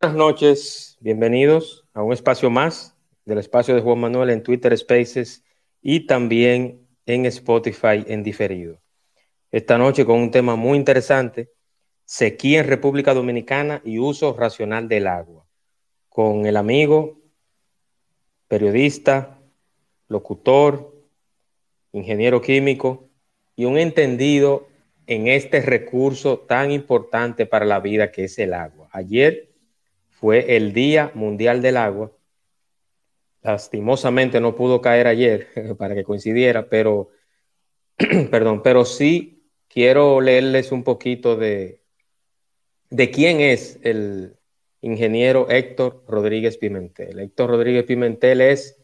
Buenas noches, bienvenidos a un espacio más del espacio de Juan Manuel en Twitter Spaces y también en Spotify en diferido. Esta noche con un tema muy interesante, sequía en República Dominicana y uso racional del agua, con el amigo, periodista, locutor, ingeniero químico y un entendido en este recurso tan importante para la vida que es el agua. Ayer fue el Día Mundial del Agua. Lastimosamente no pudo caer ayer para que coincidiera, pero, perdón, pero sí quiero leerles un poquito de, de quién es el ingeniero Héctor Rodríguez Pimentel. Héctor Rodríguez Pimentel es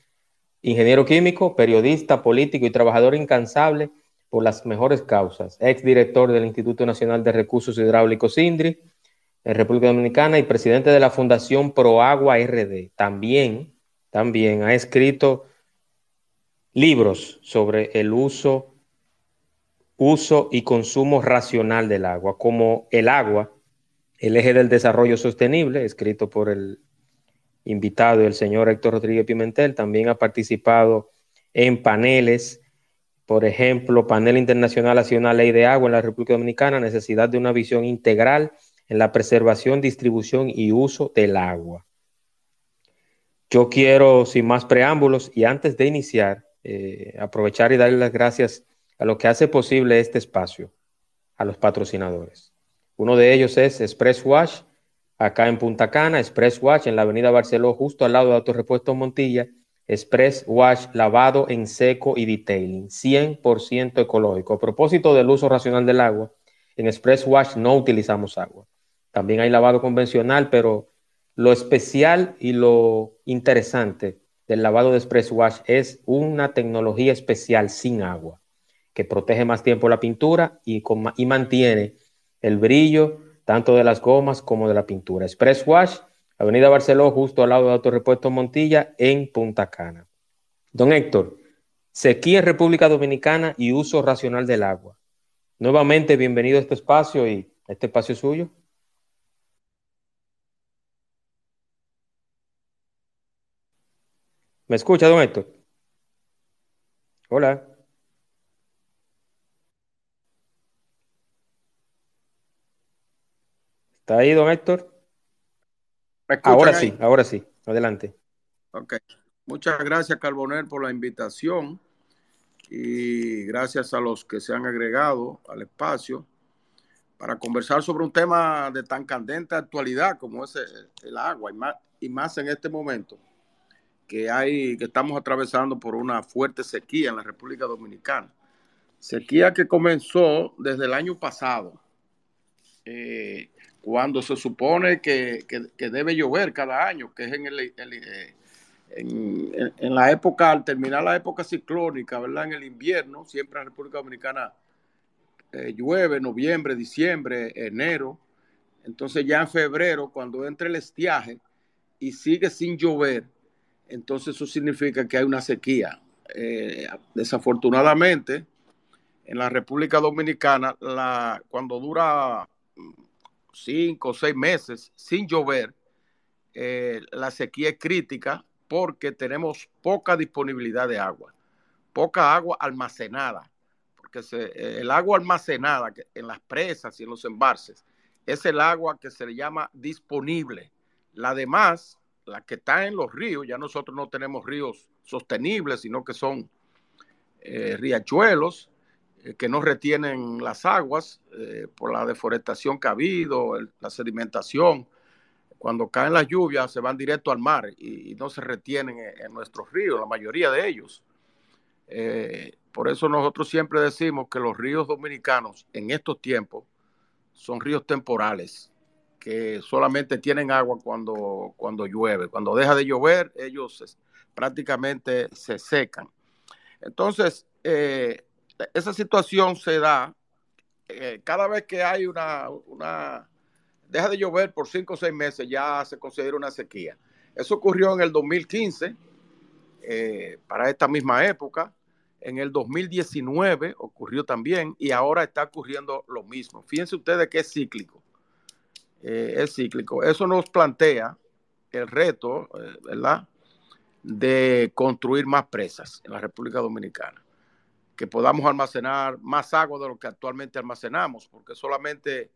ingeniero químico, periodista, político y trabajador incansable por las mejores causas, ex director del Instituto Nacional de Recursos Hidráulicos INDRI, en República Dominicana y presidente de la Fundación Proagua RD. También, también ha escrito libros sobre el uso, uso y consumo racional del agua, como El agua, el eje del desarrollo sostenible, escrito por el invitado, el señor Héctor Rodríguez Pimentel. También ha participado en paneles, por ejemplo, Panel Internacional hacia una ley de agua en la República Dominicana, necesidad de una visión integral en la preservación, distribución y uso del agua. Yo quiero, sin más preámbulos y antes de iniciar, eh, aprovechar y darle las gracias a lo que hace posible este espacio, a los patrocinadores. Uno de ellos es Express Wash, acá en Punta Cana, Express Wash en la avenida Barceló, justo al lado de Autorepuesto Montilla, Express Wash lavado en seco y detailing, 100% ecológico. A propósito del uso racional del agua, en Express Wash no utilizamos agua. También hay lavado convencional, pero lo especial y lo interesante del lavado de Express Wash es una tecnología especial sin agua, que protege más tiempo la pintura y, mantiene el brillo tanto de las gomas como de la pintura. Express Wash, Avenida Barceló, justo al lado de Autorepuesto Montilla, en Punta Cana. Don Héctor, sequía en República Dominicana y uso racional del agua. Nuevamente, bienvenido a este espacio y este espacio es suyo. ¿Me escucha, don Héctor? Hola. ¿Está ahí, don Héctor? ahora sí, ahora sí. Adelante. Ok. Muchas gracias, Carbonel, por la invitación y gracias a los que se han agregado al espacio para conversar sobre un tema de tan candente actualidad como es el, agua y más, y más en este momento que hay, que estamos atravesando por una fuerte sequía en la República Dominicana. Sequía que comenzó desde el año pasado, eh, cuando se supone que, debe llover cada año, que es en, el, eh, en, la época, al terminar la época ciclónica, ¿verdad? En el invierno, siempre en la República Dominicana eh, llueve, noviembre, diciembre, enero. Entonces ya en febrero, cuando entra el estiaje y sigue sin llover, entonces eso significa que hay una sequía. Eh, desafortunadamente, en la República Dominicana, cuando dura cinco o seis meses sin llover, eh, la sequía es crítica porque tenemos poca disponibilidad de agua, poca agua almacenada, porque eh, el agua almacenada en las presas y en los embalses es el agua que se le llama disponible. La demás la que está en los ríos, ya nosotros no tenemos ríos sostenibles, sino que son eh, riachuelos eh, que no retienen las aguas eh, por la deforestación que ha habido, la sedimentación. Cuando caen las lluvias se van directo al mar y, no se retienen en, nuestros ríos, la mayoría de ellos. por eso nosotros siempre decimos que los ríos dominicanos en estos tiempos son ríos temporales, que solamente tienen agua cuando, cuando llueve. Cuando deja de llover, ellos prácticamente se secan. Entonces, eh, esa situación se da eh, cada vez que hay una, una, deja de llover por cinco o seis meses, ya se considera una sequía. Eso ocurrió en el 2015, eh, para esta misma época. En el 2019 ocurrió también y ahora está ocurriendo lo mismo. Fíjense ustedes que es cíclico. Eh, es cíclico. Eso nos plantea el reto, eh, ¿verdad? De construir más presas en la República Dominicana. Que podamos almacenar más agua de lo que actualmente almacenamos, porque solamente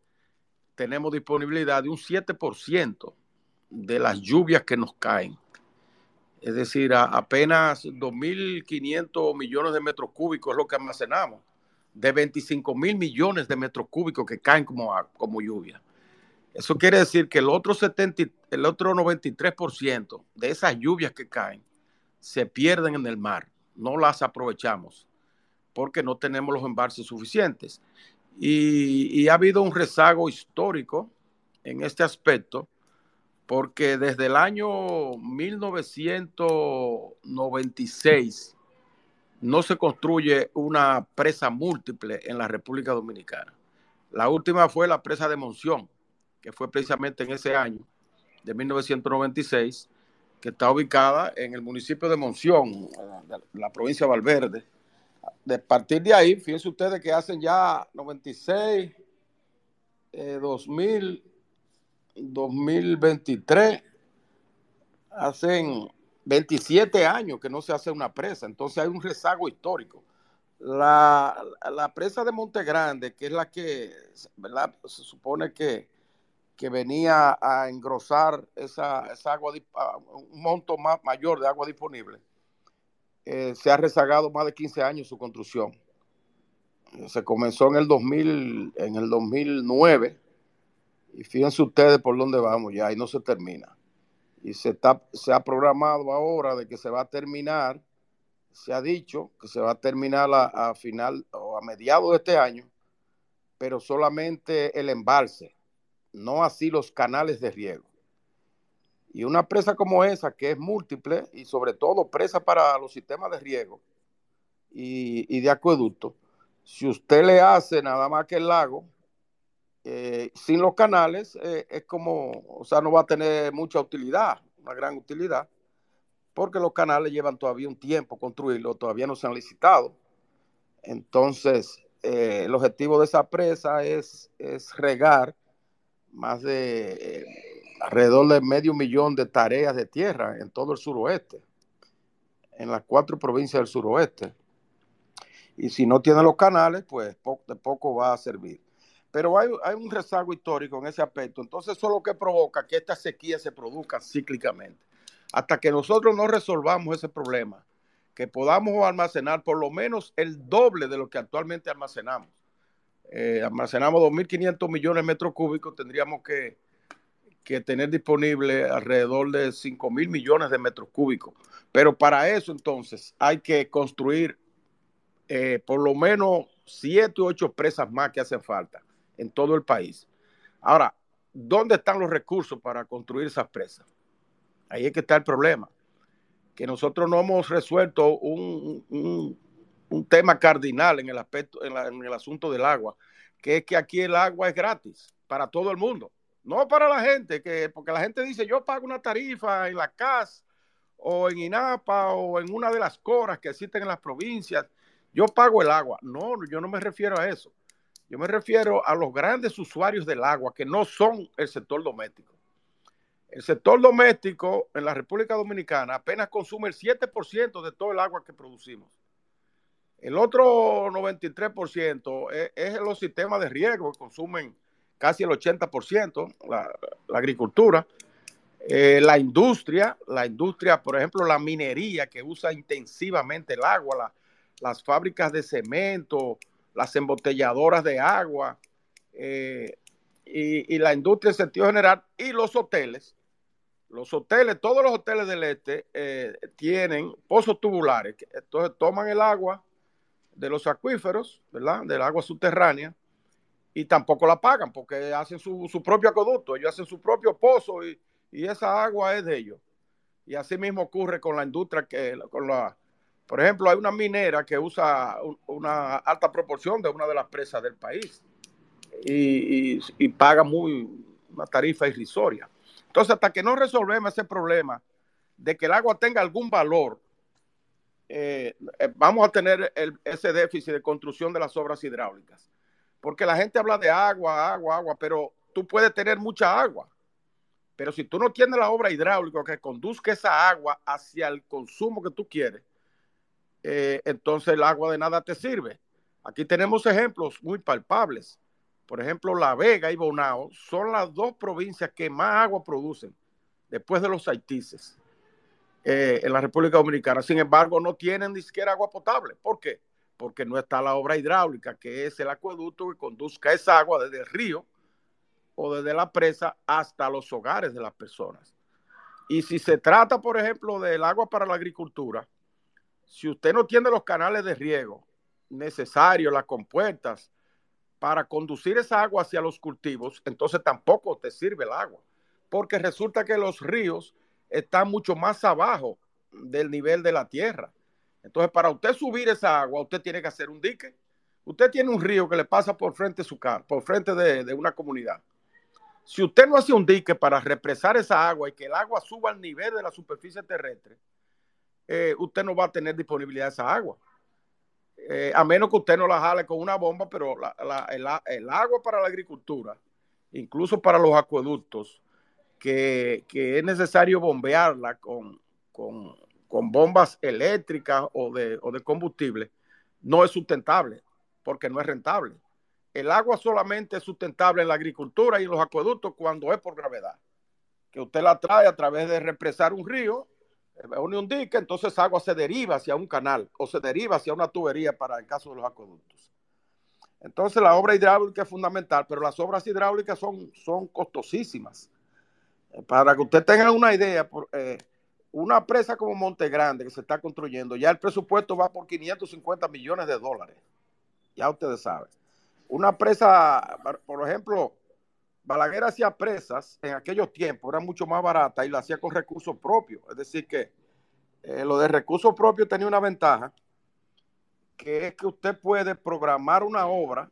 tenemos disponibilidad de un 7% de las lluvias que nos caen. Es decir, apenas 2.500 millones de metros cúbicos es lo que almacenamos, de 25 mil millones de metros cúbicos que caen como, como lluvia. Eso quiere decir que el otro, 70, el otro 93% de esas lluvias que caen se pierden en el mar, no las aprovechamos porque no tenemos los embalses suficientes. Y, y ha habido un rezago histórico en este aspecto porque desde el año 1996 no se construye una presa múltiple en la República Dominicana. La última fue la presa de Monción, que fue precisamente en ese año de 1996, que está ubicada en el municipio de Monción, la provincia de Valverde. De partir de ahí, fíjense ustedes que hacen ya 96, 2000, 2023, hacen 27 años que no se hace una presa, entonces hay un rezago histórico. La, la presa de Monte Grande, que es la que se supone que, que venía a engrosar esa, esa agua, un monto más, mayor de agua disponible, eh, se ha rezagado más de 15 años su construcción. Se comenzó en el 2000, en el 2009 y fíjense ustedes por dónde vamos ya y no se termina. Y se, está, se ha programado ahora de que se va a terminar, se ha dicho que se va a terminar a, a final o a mediados de este año, pero solamente el embalse, no así los canales de riego. Y una presa como esa, que es múltiple y sobre todo presa para los sistemas de riego y, y de acueducto, si usted le hace nada más que el lago, eh, sin los canales eh, es como, o sea, no va a tener mucha utilidad, una gran utilidad, porque los canales llevan todavía un tiempo construirlo, todavía no se han licitado. Entonces, eh, el objetivo de esa presa es, es regar más de alrededor de medio millón de tareas de tierra en todo el suroeste, en las cuatro provincias del suroeste. Y si no tiene los canales, pues de poco va a servir. Pero hay, un rezago histórico en ese aspecto. Entonces, eso es lo que provoca que esta sequía se produzca cíclicamente. Hasta que nosotros no resolvamos ese problema, que podamos almacenar por lo menos el doble de lo que actualmente almacenamos. Eh, almacenamos 2.500 millones de metros cúbicos, tendríamos que, tener disponible alrededor de 5.000 millones de metros cúbicos. Pero para eso entonces hay que construir eh, por lo menos 7 u 8 presas más que hacen falta en todo el país. Ahora, ¿dónde están los recursos para construir esas presas? Ahí es que está el problema, que nosotros no hemos resuelto un, tema cardinal en el aspecto, en, el asunto del agua, que es que aquí el agua es gratis para todo el mundo, no para la gente, que porque la gente dice yo pago una tarifa en la CAS o en INAPA o en una de las coras que existen en las provincias, yo pago el agua. No, yo no me refiero a eso. Yo me refiero a los grandes usuarios del agua que no son el sector doméstico. El sector doméstico en la República Dominicana apenas consume el 7% de todo el agua que producimos. El otro 93% es, es los sistemas de riego que consumen casi el 80%, la, la agricultura, eh, la industria, la industria, por ejemplo, la minería que usa intensivamente el agua, las fábricas de cemento, las embotelladoras de agua eh, y, la industria en sentido general y los hoteles. Los hoteles, todos los hoteles del este eh, tienen pozos tubulares. Entonces toman el agua de los acuíferos, ¿verdad? Del agua subterránea y tampoco la pagan porque hacen su, propio acueducto, ellos hacen su propio pozo y, esa agua es de ellos. Y así mismo ocurre con la industria que, con la, por ejemplo, hay una minera que usa una alta proporción de una de las presas del país y, y paga muy, una tarifa irrisoria. Entonces, hasta que no resolvemos ese problema de que el agua tenga algún valor, eh, eh, vamos a tener ese déficit de construcción de las obras hidráulicas. Porque la gente habla de agua, agua, agua, pero tú puedes tener mucha agua. Pero si tú no tienes la obra hidráulica que conduzca esa agua hacia el consumo que tú quieres, eh, entonces el agua de nada te sirve. Aquí tenemos ejemplos muy palpables. Por ejemplo, La Vega y Bonao son las dos provincias que más agua producen después de los Haitises eh, en la República Dominicana. Sin embargo, no tienen ni siquiera agua potable. ¿Por qué? Porque no está la obra hidráulica, que es el acueducto que conduzca esa agua desde el río o desde la presa hasta los hogares de las personas. Y si se trata, por ejemplo, del agua para la agricultura, si usted no tiene los canales de riego necesarios, las compuertas, para conducir esa agua hacia los cultivos, entonces tampoco te sirve el agua, porque resulta que los ríos están mucho más abajo del nivel de la tierra. Entonces, para usted subir esa agua, usted tiene que hacer un dique. Usted tiene un río que le pasa por frente de su casa, por frente de, una comunidad. Si usted no hace un dique para represar esa agua y que el agua suba al nivel de la superficie terrestre, eh, usted no va a tener disponibilidad de esa agua. Eh, a menos que usted no la jale con una bomba, pero el, agua para la agricultura, incluso para los acueductos, que, es necesario bombearla con, con, bombas eléctricas o de, o de combustible, no es sustentable, porque no es rentable. El agua solamente es sustentable en la agricultura y en los acueductos cuando es por gravedad, que usted la trae a través de represar un río une un dique, entonces agua se deriva hacia un canal o se deriva hacia una tubería para el caso de los acueductos. Entonces la obra hidráulica es fundamental, pero las obras hidráulicas son, son costosísimas. Para que usted tenga una idea, eh, una presa como Monte Grande que se está construyendo, ya el presupuesto va por 550 millones de dólares. Ya ustedes saben. Una presa, por ejemplo, Balaguer hacía presas en aquellos tiempos, era mucho más barata y lo hacía con recursos propios. Es decir, que eh, lo de recursos propios tenía una ventaja, que es que usted puede programar una obra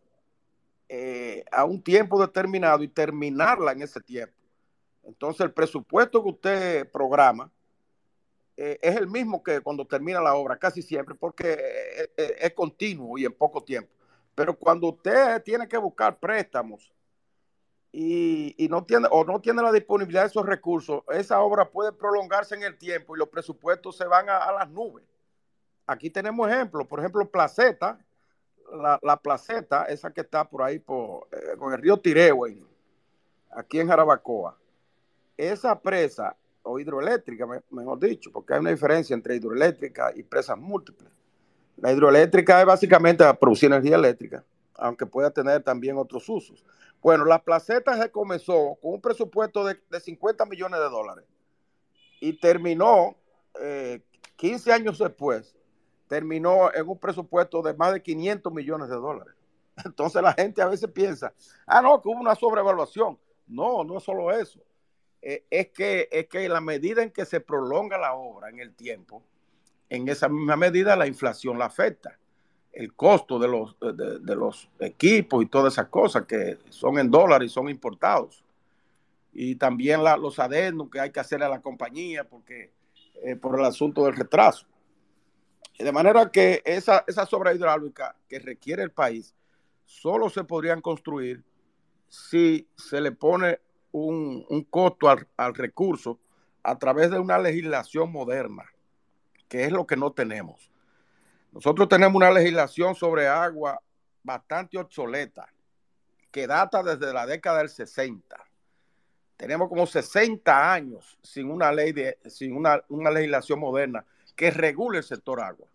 eh, a un tiempo determinado y terminarla en ese tiempo. Entonces, el presupuesto que usted programa eh, es el mismo que cuando termina la obra, casi siempre, porque es continuo y en poco tiempo. Pero cuando usted tiene que buscar préstamos, y, no tiene o no tiene la disponibilidad de esos recursos, esa obra puede prolongarse en el tiempo y los presupuestos se van a, las nubes. Aquí tenemos ejemplos, por ejemplo, Placeta, la, Placeta, esa que está por ahí eh, con el río Tirehue, aquí en Jarabacoa. Esa presa, o hidroeléctrica, mejor dicho, porque hay una diferencia entre hidroeléctrica y presas múltiples. La hidroeléctrica es básicamente producir energía eléctrica, aunque pueda tener también otros usos. Bueno, la placeta se comenzó con un presupuesto de, 50 millones de dólares y terminó, 15 eh, años después, terminó en un presupuesto de más de 500 millones de dólares. Entonces la gente a veces piensa, ah, no, que hubo una sobrevaluación. No, no es solo eso. Eh, es, que, es que la medida en que se prolonga la obra en el tiempo, en esa misma medida la inflación la afecta el costo de los, de, los equipos y todas esas cosas que son en dólares y son importados. Y también los adendos que hay que hacer a la compañía porque eh, por el asunto del retraso. De manera que esa, esa obras hidráulica que requiere el país solo se podrían construir si se le pone un, costo al, recurso a través de una legislación moderna, que es lo que no tenemos. Nosotros tenemos una legislación sobre agua bastante obsoleta, que data desde la década del 60. Tenemos como 60 años sin una ley de, sin una, legislación moderna que regule el sector agua.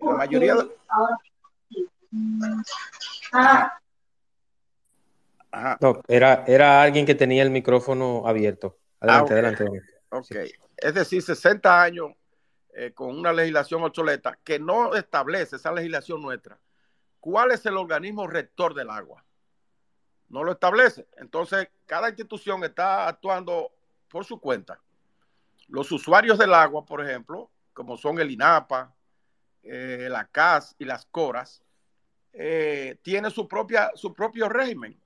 La mayoría de... era, era alguien que tenía el micrófono abierto. Adelante, ah, adelante. Ok. Es decir, 60 años eh, con una legislación obsoleta que no establece esa legislación nuestra, ¿cuál es el organismo rector del agua? no lo establece. Entonces, cada institución está actuando por su cuenta. Los usuarios del agua, por ejemplo, como son el INAPA, eh, la CAS y las CORAS, eh, tienen su, propia, su propio régimen.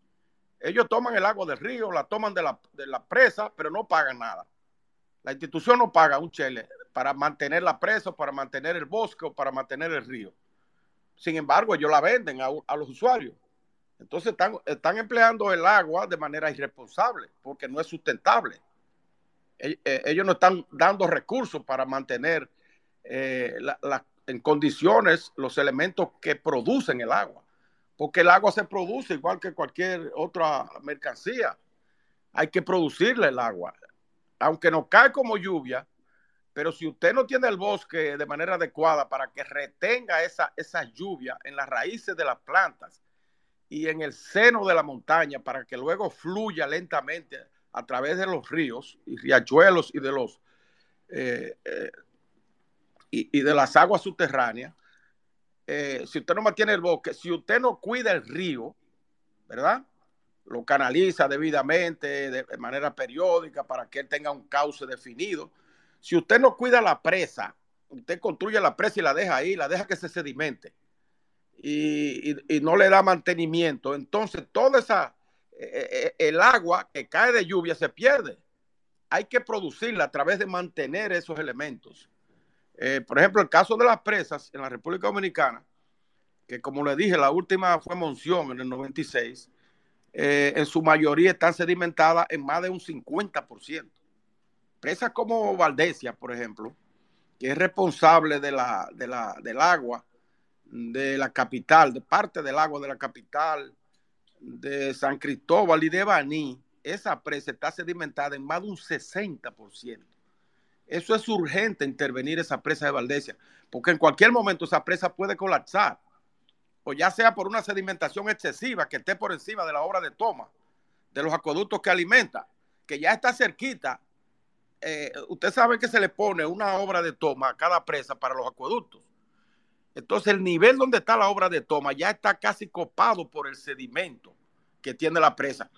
Ellos toman el agua del río, la toman de la, de la presa, pero no pagan nada. La institución no paga un chele para mantener la presa, para mantener el bosque o para mantener el río. Sin embargo, ellos la venden a, a los usuarios. Entonces están, están, empleando el agua de manera irresponsable porque no es sustentable. Eh, ellos no están dando recursos para mantener eh, en condiciones los elementos que producen el agua. Porque el agua se produce igual que cualquier otra mercancía. Hay que producirle el agua. Aunque no cae como lluvia, pero si usted no tiene el bosque de manera adecuada para que retenga esa, lluvia en las raíces de las plantas y en el seno de la montaña para que luego fluya lentamente a través de los ríos y riachuelos y de los eh, eh, y, de las aguas subterráneas, eh, si usted no mantiene el bosque, si usted no cuida el río, ¿verdad? Lo canaliza debidamente, de, manera periódica, para que él tenga un cauce definido. Si usted no cuida la presa, usted construye la presa y la deja ahí, la deja que se sedimente y no le da mantenimiento, entonces toda esa, eh, eh, el agua que cae de lluvia se pierde. Hay que producirla a través de mantener esos elementos. Eh, por ejemplo, el caso de las presas en la República Dominicana, que como le dije, la última fue Monción en el 96, eh, en su mayoría están sedimentadas en más de un 50%. Presas como Valdesia, por ejemplo, que es responsable de la, de la, del agua de la capital, de parte del agua de la capital, de San Cristóbal y de Baní, esa presa está sedimentada en más de un 60%. Eso es urgente intervenir esa presa de Valdesia, porque en cualquier momento esa presa puede colapsar, o ya sea por una sedimentación excesiva que esté por encima de la obra de toma, de los acueductos que alimenta, que ya está cerquita. Eh, usted sabe que se le pone una obra de toma a cada presa para los acueductos. Entonces el nivel donde está la obra de toma ya está casi copado por el sedimento que tiene la presa.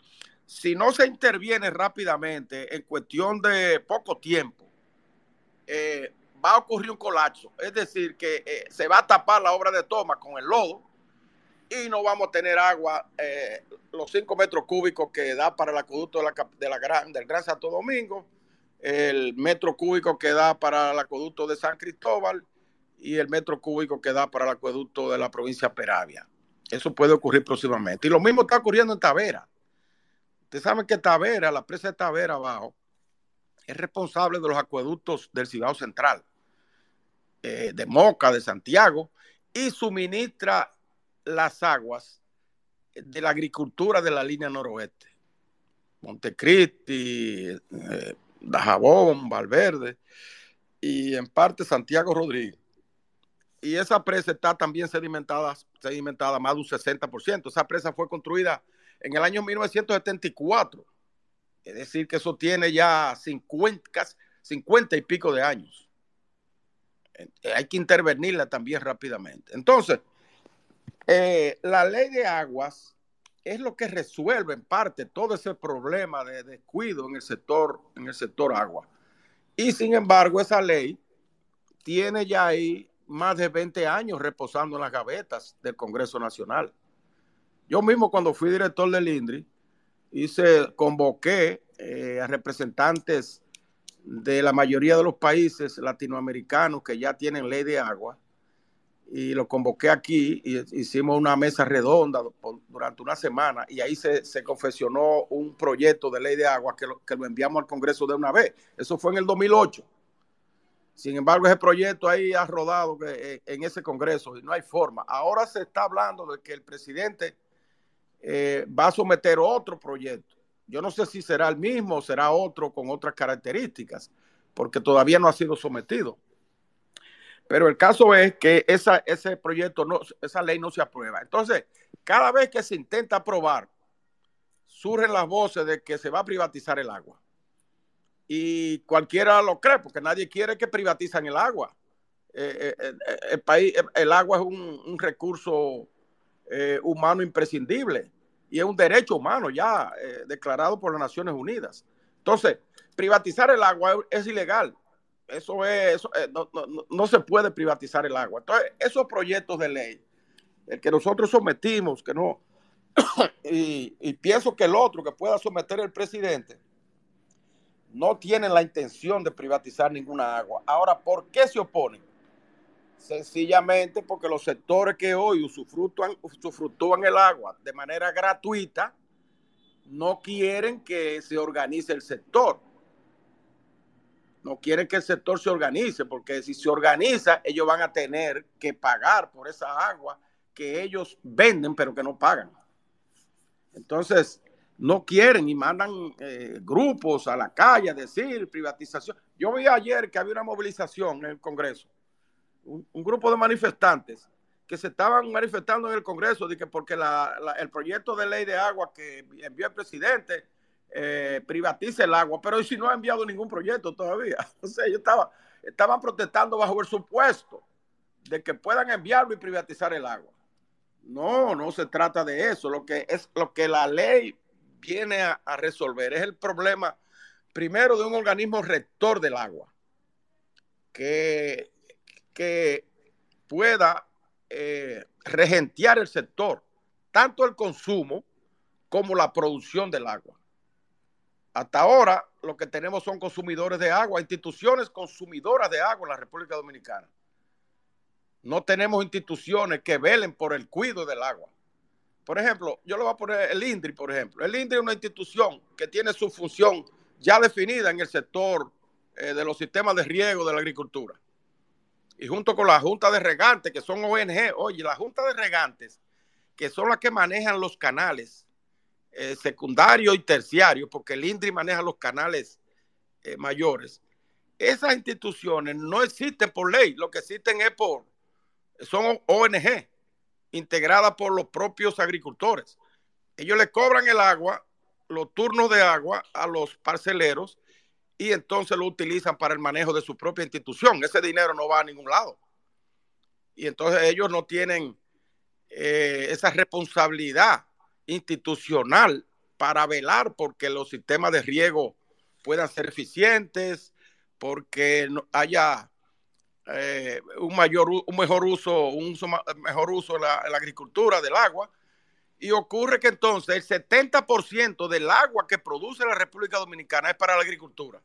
Si no se interviene rápidamente en cuestión de poco tiempo, eh, va a ocurrir un colapso. Es decir, que eh, se va a tapar la obra de toma con el lodo y no vamos a tener agua, eh, los 5 metros cúbicos que da para el acueducto de la, gran, del Gran Santo Domingo, el metro cúbico que da para el acueducto de San Cristóbal y el metro cúbico que da para el acueducto de la provincia Peravia. Eso puede ocurrir próximamente. Y lo mismo está ocurriendo en Tavera. Ustedes saben que Tavera, la presa de Tavera abajo, es responsable de los acueductos del Cibao Central, eh, de Moca, de Santiago, y suministra las aguas de la agricultura de la línea noroeste. Montecristi, eh, Dajabón, Valverde y en parte Santiago Rodríguez. Y esa presa está también sedimentada, sedimentada más de un 60%. Esa presa fue construida en el año 1974 es decir, que eso tiene ya 50, 50 y pico de años. Hay que intervenirla también rápidamente. Entonces, eh, la ley de aguas es lo que resuelve en parte todo ese problema de descuido en el sector, en el sector agua. Y sin embargo, esa ley tiene ya ahí más de 20 años reposando en las gavetas del Congreso Nacional. Yo mismo cuando fui director del INDRI, hice, convoqué eh, a representantes de la mayoría de los países latinoamericanos que ya tienen ley de agua y lo convoqué aquí y hicimos una mesa redonda durante una semana y ahí se, se confesionó un proyecto de ley de agua que lo, que lo enviamos al Congreso de una vez. Eso fue en el 2008. Sin embargo, ese proyecto ahí ha rodado eh, en ese Congreso y no hay forma. Ahora se está hablando de que el presidente eh, va a someter otro proyecto. Yo no sé si será el mismo o será otro con otras características, porque todavía no ha sido sometido. Pero el caso es que ese proyecto, no, esa ley no se aprueba. Entonces, cada vez que se intenta aprobar, surgen las voces de que se va a privatizar el agua. Y cualquiera lo cree, porque nadie quiere que privatizan el agua. Eh, eh, el, país, el agua es un recurso eh, humano imprescindible. y es un derecho humano ya eh, declarado por las Naciones Unidas. Entonces, privatizar el agua es, ilegal. Eso es, eh, no, se puede privatizar el agua. Entonces, esos proyectos de ley, el que nosotros sometimos, que no, y, y, pienso que el otro que pueda someter el presidente, no tienen la intención de privatizar ninguna agua. Ahora, ¿por qué se oponen? Sencillamente porque los sectores que hoy usufructúan, el agua de manera gratuita no quieren que se organice el sector. No quieren que el sector se organice, porque si se organiza, ellos van a tener que pagar por esa agua que ellos venden, pero que no pagan. Entonces, no quieren y mandan eh, grupos a la calle a decir privatización. Yo vi ayer que había una movilización en el Congreso un, grupo de manifestantes que se estaban manifestando en el Congreso de que porque el proyecto de ley de agua que envió el presidente eh, privatiza el agua, pero si no ha enviado ningún proyecto todavía. O sea, ellos estaba, estaban protestando bajo el supuesto de que puedan enviarlo y privatizar el agua. No, no se trata de eso. Lo que es lo que la ley viene a, a resolver es el problema primero de un organismo rector del agua que que pueda eh, regentear el sector, tanto el consumo como la producción del agua. Hasta ahora lo que tenemos son consumidores de agua, instituciones consumidoras de agua en la República Dominicana. No tenemos instituciones que velen por el cuidado del agua. Por ejemplo, yo le voy a poner el INDRI, por ejemplo. El INDRI es una institución que tiene su función ya definida en el sector eh, de los sistemas de riego de la agricultura y junto con la Junta de Regantes, que son ONG, oye, la Junta de Regantes, que son las que manejan los canales eh, secundarios y terciarios, porque el INDRI maneja los canales eh, mayores, esas instituciones no existen por ley, lo que existen es por, son ONG, integradas por los propios agricultores. Ellos le cobran el agua, los turnos de agua a los parceleros y entonces lo utilizan para el manejo de su propia institución. Ese dinero no va a ningún lado. Y entonces ellos no tienen eh, esa responsabilidad institucional para velar porque los sistemas de riego puedan ser eficientes, porque haya eh, un mayor, un mejor uso, un mejor uso en la, en la agricultura del agua. Y ocurre que entonces el 70% del agua que produce la República Dominicana es para la agricultura.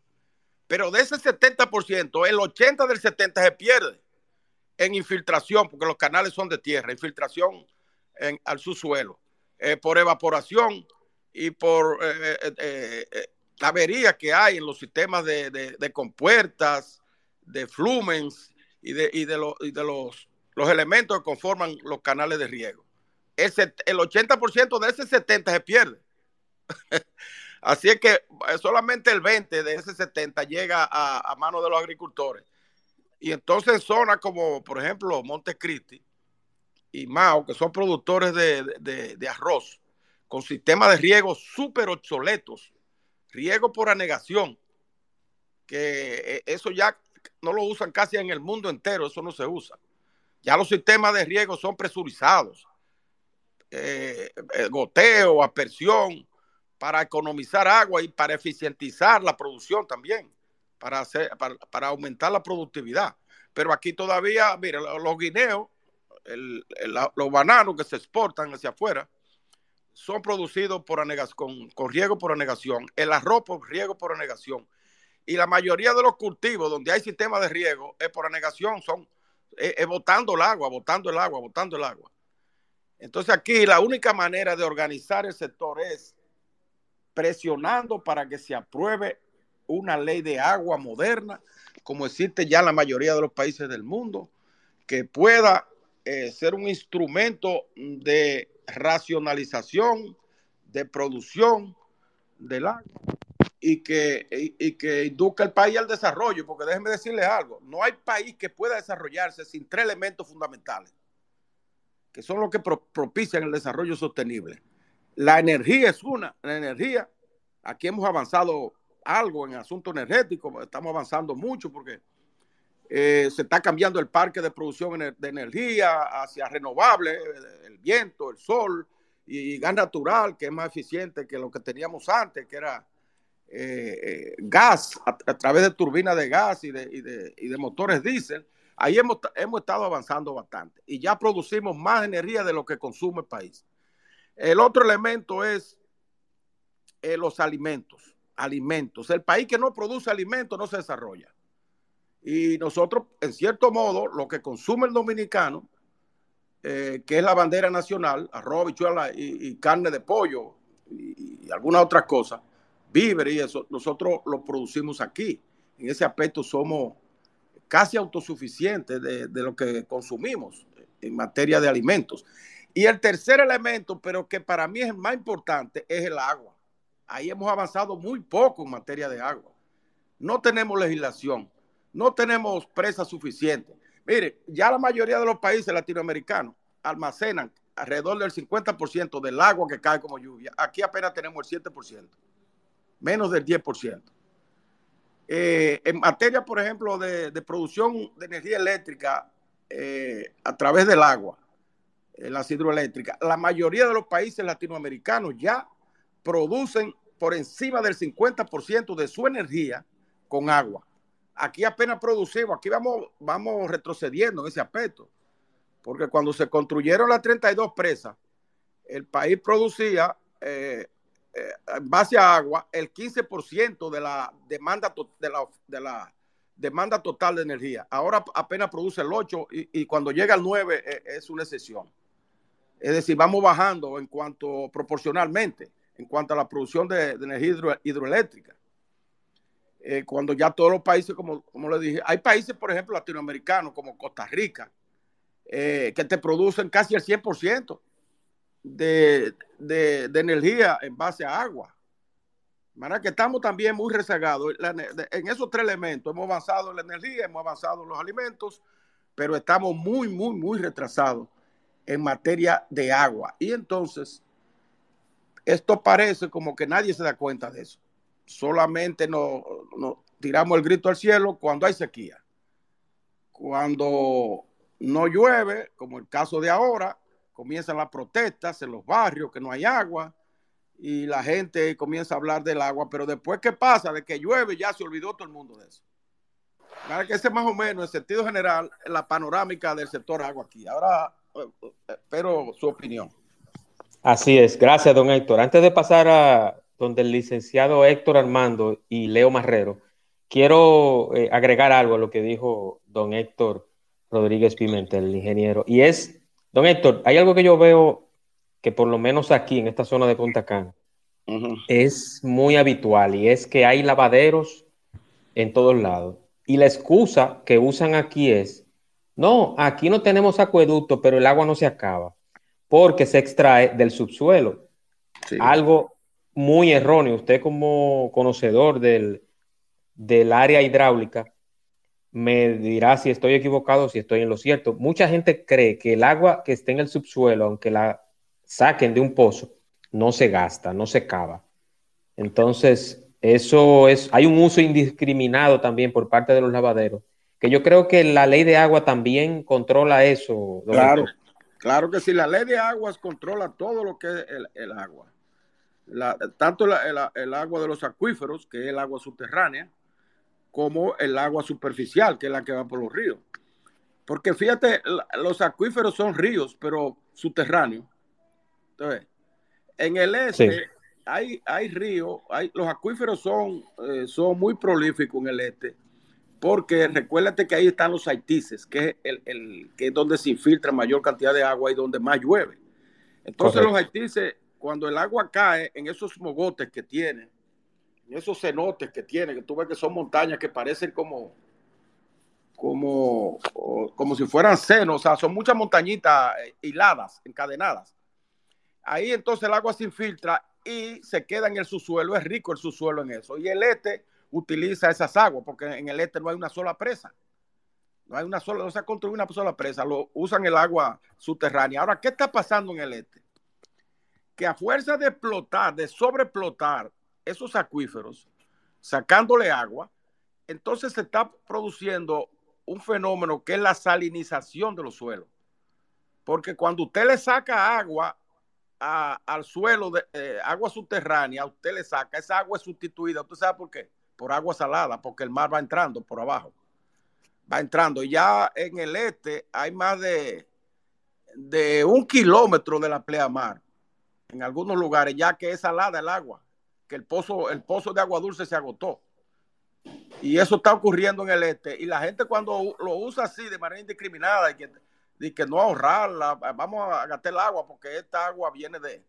Pero de ese 70%, el 80% del 70% se pierde en infiltración, porque los canales son de tierra, infiltración al subsuelo, eh, por evaporación y por eh, eh, averías que hay en los sistemas de, compuertas, de flumens y de, y de, los elementos que conforman los canales de riego. El, el 80% de ese 70% se pierde. Así es que eh, solamente el 20 de ese 70 llega a, manos de los agricultores. Y entonces en zonas como, por ejemplo, Montecristi y Mao, que son productores de, arroz, con sistemas de riego súper obsoletos, riego por anegación, que eh, eso ya no lo usan casi en el mundo entero, eso no se usa. Ya los sistemas de riego son presurizados, eh, goteo, aspersión, para economizar agua y para eficientizar la producción también, para, hacer, para, aumentar la productividad. Pero aquí todavía, mire, los guineos, los bananos que se exportan hacia afuera, son producidos por con, con, riego por anegación, el arroz por riego por anegación. Y la mayoría de los cultivos donde hay sistema de riego es por anegación, son es, botando el agua, botando el agua, botando el agua. Entonces aquí la única manera de organizar el sector es presionando para que se apruebe una ley de agua moderna, como existe ya en la mayoría de los países del mundo, que pueda eh, ser un instrumento de racionalización, de producción del agua y que, y, que eduque el país al desarrollo, porque déjenme decirles algo, no hay país que pueda desarrollarse sin tres elementos fundamentales, que son los que propician el desarrollo sostenible. La energía es una, la energía. Aquí hemos avanzado algo en asunto energético, estamos avanzando mucho porque eh, se está cambiando el parque de producción de energía hacia renovables, el viento, el sol, y gas natural, que es más eficiente que lo que teníamos antes, que era eh, eh, gas a, través de turbinas de gas y de, motores diésel, ahí hemos, hemos, estado avanzando bastante y ya producimos más energía de lo que consume el país. El otro elemento es eh, los alimentos. Alimentos. El país que no produce alimentos no se desarrolla. Y nosotros, en cierto modo, lo que consume el dominicano, que es la bandera nacional, arroz, bichuela y, carne de pollo y, y algunas otras cosas, víveres y eso, nosotros lo producimos aquí. En ese aspecto somos casi autosuficientes de, lo que consumimos en materia de alimentos. Y el tercer elemento, pero que para mí es el más importante, es el agua. Ahí hemos avanzado muy poco en materia de agua. No tenemos legislación, no tenemos presas suficientes. Mire, ya la mayoría de los países latinoamericanos almacenan alrededor del 50% del agua que cae como lluvia. Aquí apenas tenemos el 7% menos del 10%. Eh, en materia, por ejemplo, de, producción de energía eléctrica eh, a través del agua, eh, las hidroeléctricas, la mayoría de los países latinoamericanos ya producen por encima del 50% de su energía con agua. Aquí apenas producimos, aquí vamos, vamos retrocediendo en ese aspecto, porque cuando se construyeron las 32 presas, el país producía eh, en base a agua el 15% de la demanda de la, de la demanda total de energía. Ahora apenas produce el 8 y, cuando llega al 9 eh, es una excepción. Es decir, vamos bajando en cuanto proporcionalmente, en cuanto a la producción de, energía hidroeléctrica. Eh, cuando ya todos los países, como, como le dije, hay países, por ejemplo, latinoamericanos como Costa Rica, que te producen casi el 100% de, energía en base a agua. De que estamos también muy rezagados. En esos tres elementos hemos avanzado en la energía, hemos avanzado en los alimentos, pero estamos muy, muy, muy retrasados en materia de agua. Y entonces, esto parece como que nadie se da cuenta de eso. Solamente nos, nos tiramos el grito al cielo cuando hay sequía. Cuando no llueve, como el caso de ahora, comienzan las protestas en los barrios, que no hay agua, y la gente comienza a hablar del agua, pero después ¿qué pasa? De que llueve ya se olvidó todo el mundo de eso. Para que ese más o menos, en sentido general, la panorámica del sector agua aquí. Ahora espero su opinión. Así es, gracias, don Héctor. Antes de pasar a donde el licenciado Héctor Armando y Leo Marrero, quiero eh, agregar algo a lo que dijo don Héctor Rodríguez Pimentel, el ingeniero, y es Don Héctor, hay algo que yo veo que por lo menos aquí en esta zona de Punta Cana es muy habitual y es que hay lavaderos en todos lados. Y la excusa que usan aquí es, no, aquí no tenemos acueducto, pero el agua no se acaba porque se extrae del subsuelo. Algo muy erróneo. Usted como conocedor del, del área hidráulica me dirá si estoy equivocado, si estoy en lo cierto. Mucha gente cree que el agua que está en el subsuelo, aunque la saquen de un pozo, no se gasta, no se cava. Entonces, eso es, hay un uso indiscriminado también por parte de los lavaderos, que yo creo que la ley de agua también controla eso. Claro, claro que sí, la ley de aguas controla todo lo que es el, agua. tanto el agua de los acuíferos, que es el agua subterránea, como el agua superficial, que es la que va por los ríos. Porque fíjate, los acuíferos son ríos, pero subterráneos. Entonces, en el este hay, hay ríos, hay, los acuíferos son, eh, son muy prolíficos en el este, porque recuérdate que ahí están los haitises, que es, el, que es donde se infiltra mayor cantidad de agua y donde más llueve. Entonces los haitises, cuando el agua cae en esos mogotes que tienen, esos cenotes que tiene, que tú ves que son montañas que parecen como, como, como si fueran senos, o sea, son muchas montañitas eh, hiladas, encadenadas. Ahí entonces el agua se infiltra y se queda en el subsuelo, es rico el subsuelo en eso. Y el este utiliza esas aguas, porque en el este no hay una sola presa. No hay una sola, no se ha construido una sola presa, lo usan el agua subterránea. Ahora, ¿qué está pasando en el este? Que a fuerza de explotar, de sobreexplotar esos acuíferos, sacándole agua, entonces se está produciendo un fenómeno que es la salinización de los suelos. Porque cuando usted le saca agua al suelo de eh, agua subterránea, usted le saca, esa agua es sustituida. ¿Usted sabe por qué? Por agua salada, porque el mar va entrando por abajo. Va entrando. Ya en el este hay más de, de un kilómetro de la pleamar. En algunos lugares, ya que es salada el agua, que el pozo, el pozo de agua dulce se agotó. Y eso está ocurriendo en el este. Y la gente cuando lo usa así de manera indiscriminada y que y que no ahorrarla, vamos a gastar el agua porque esta agua viene de,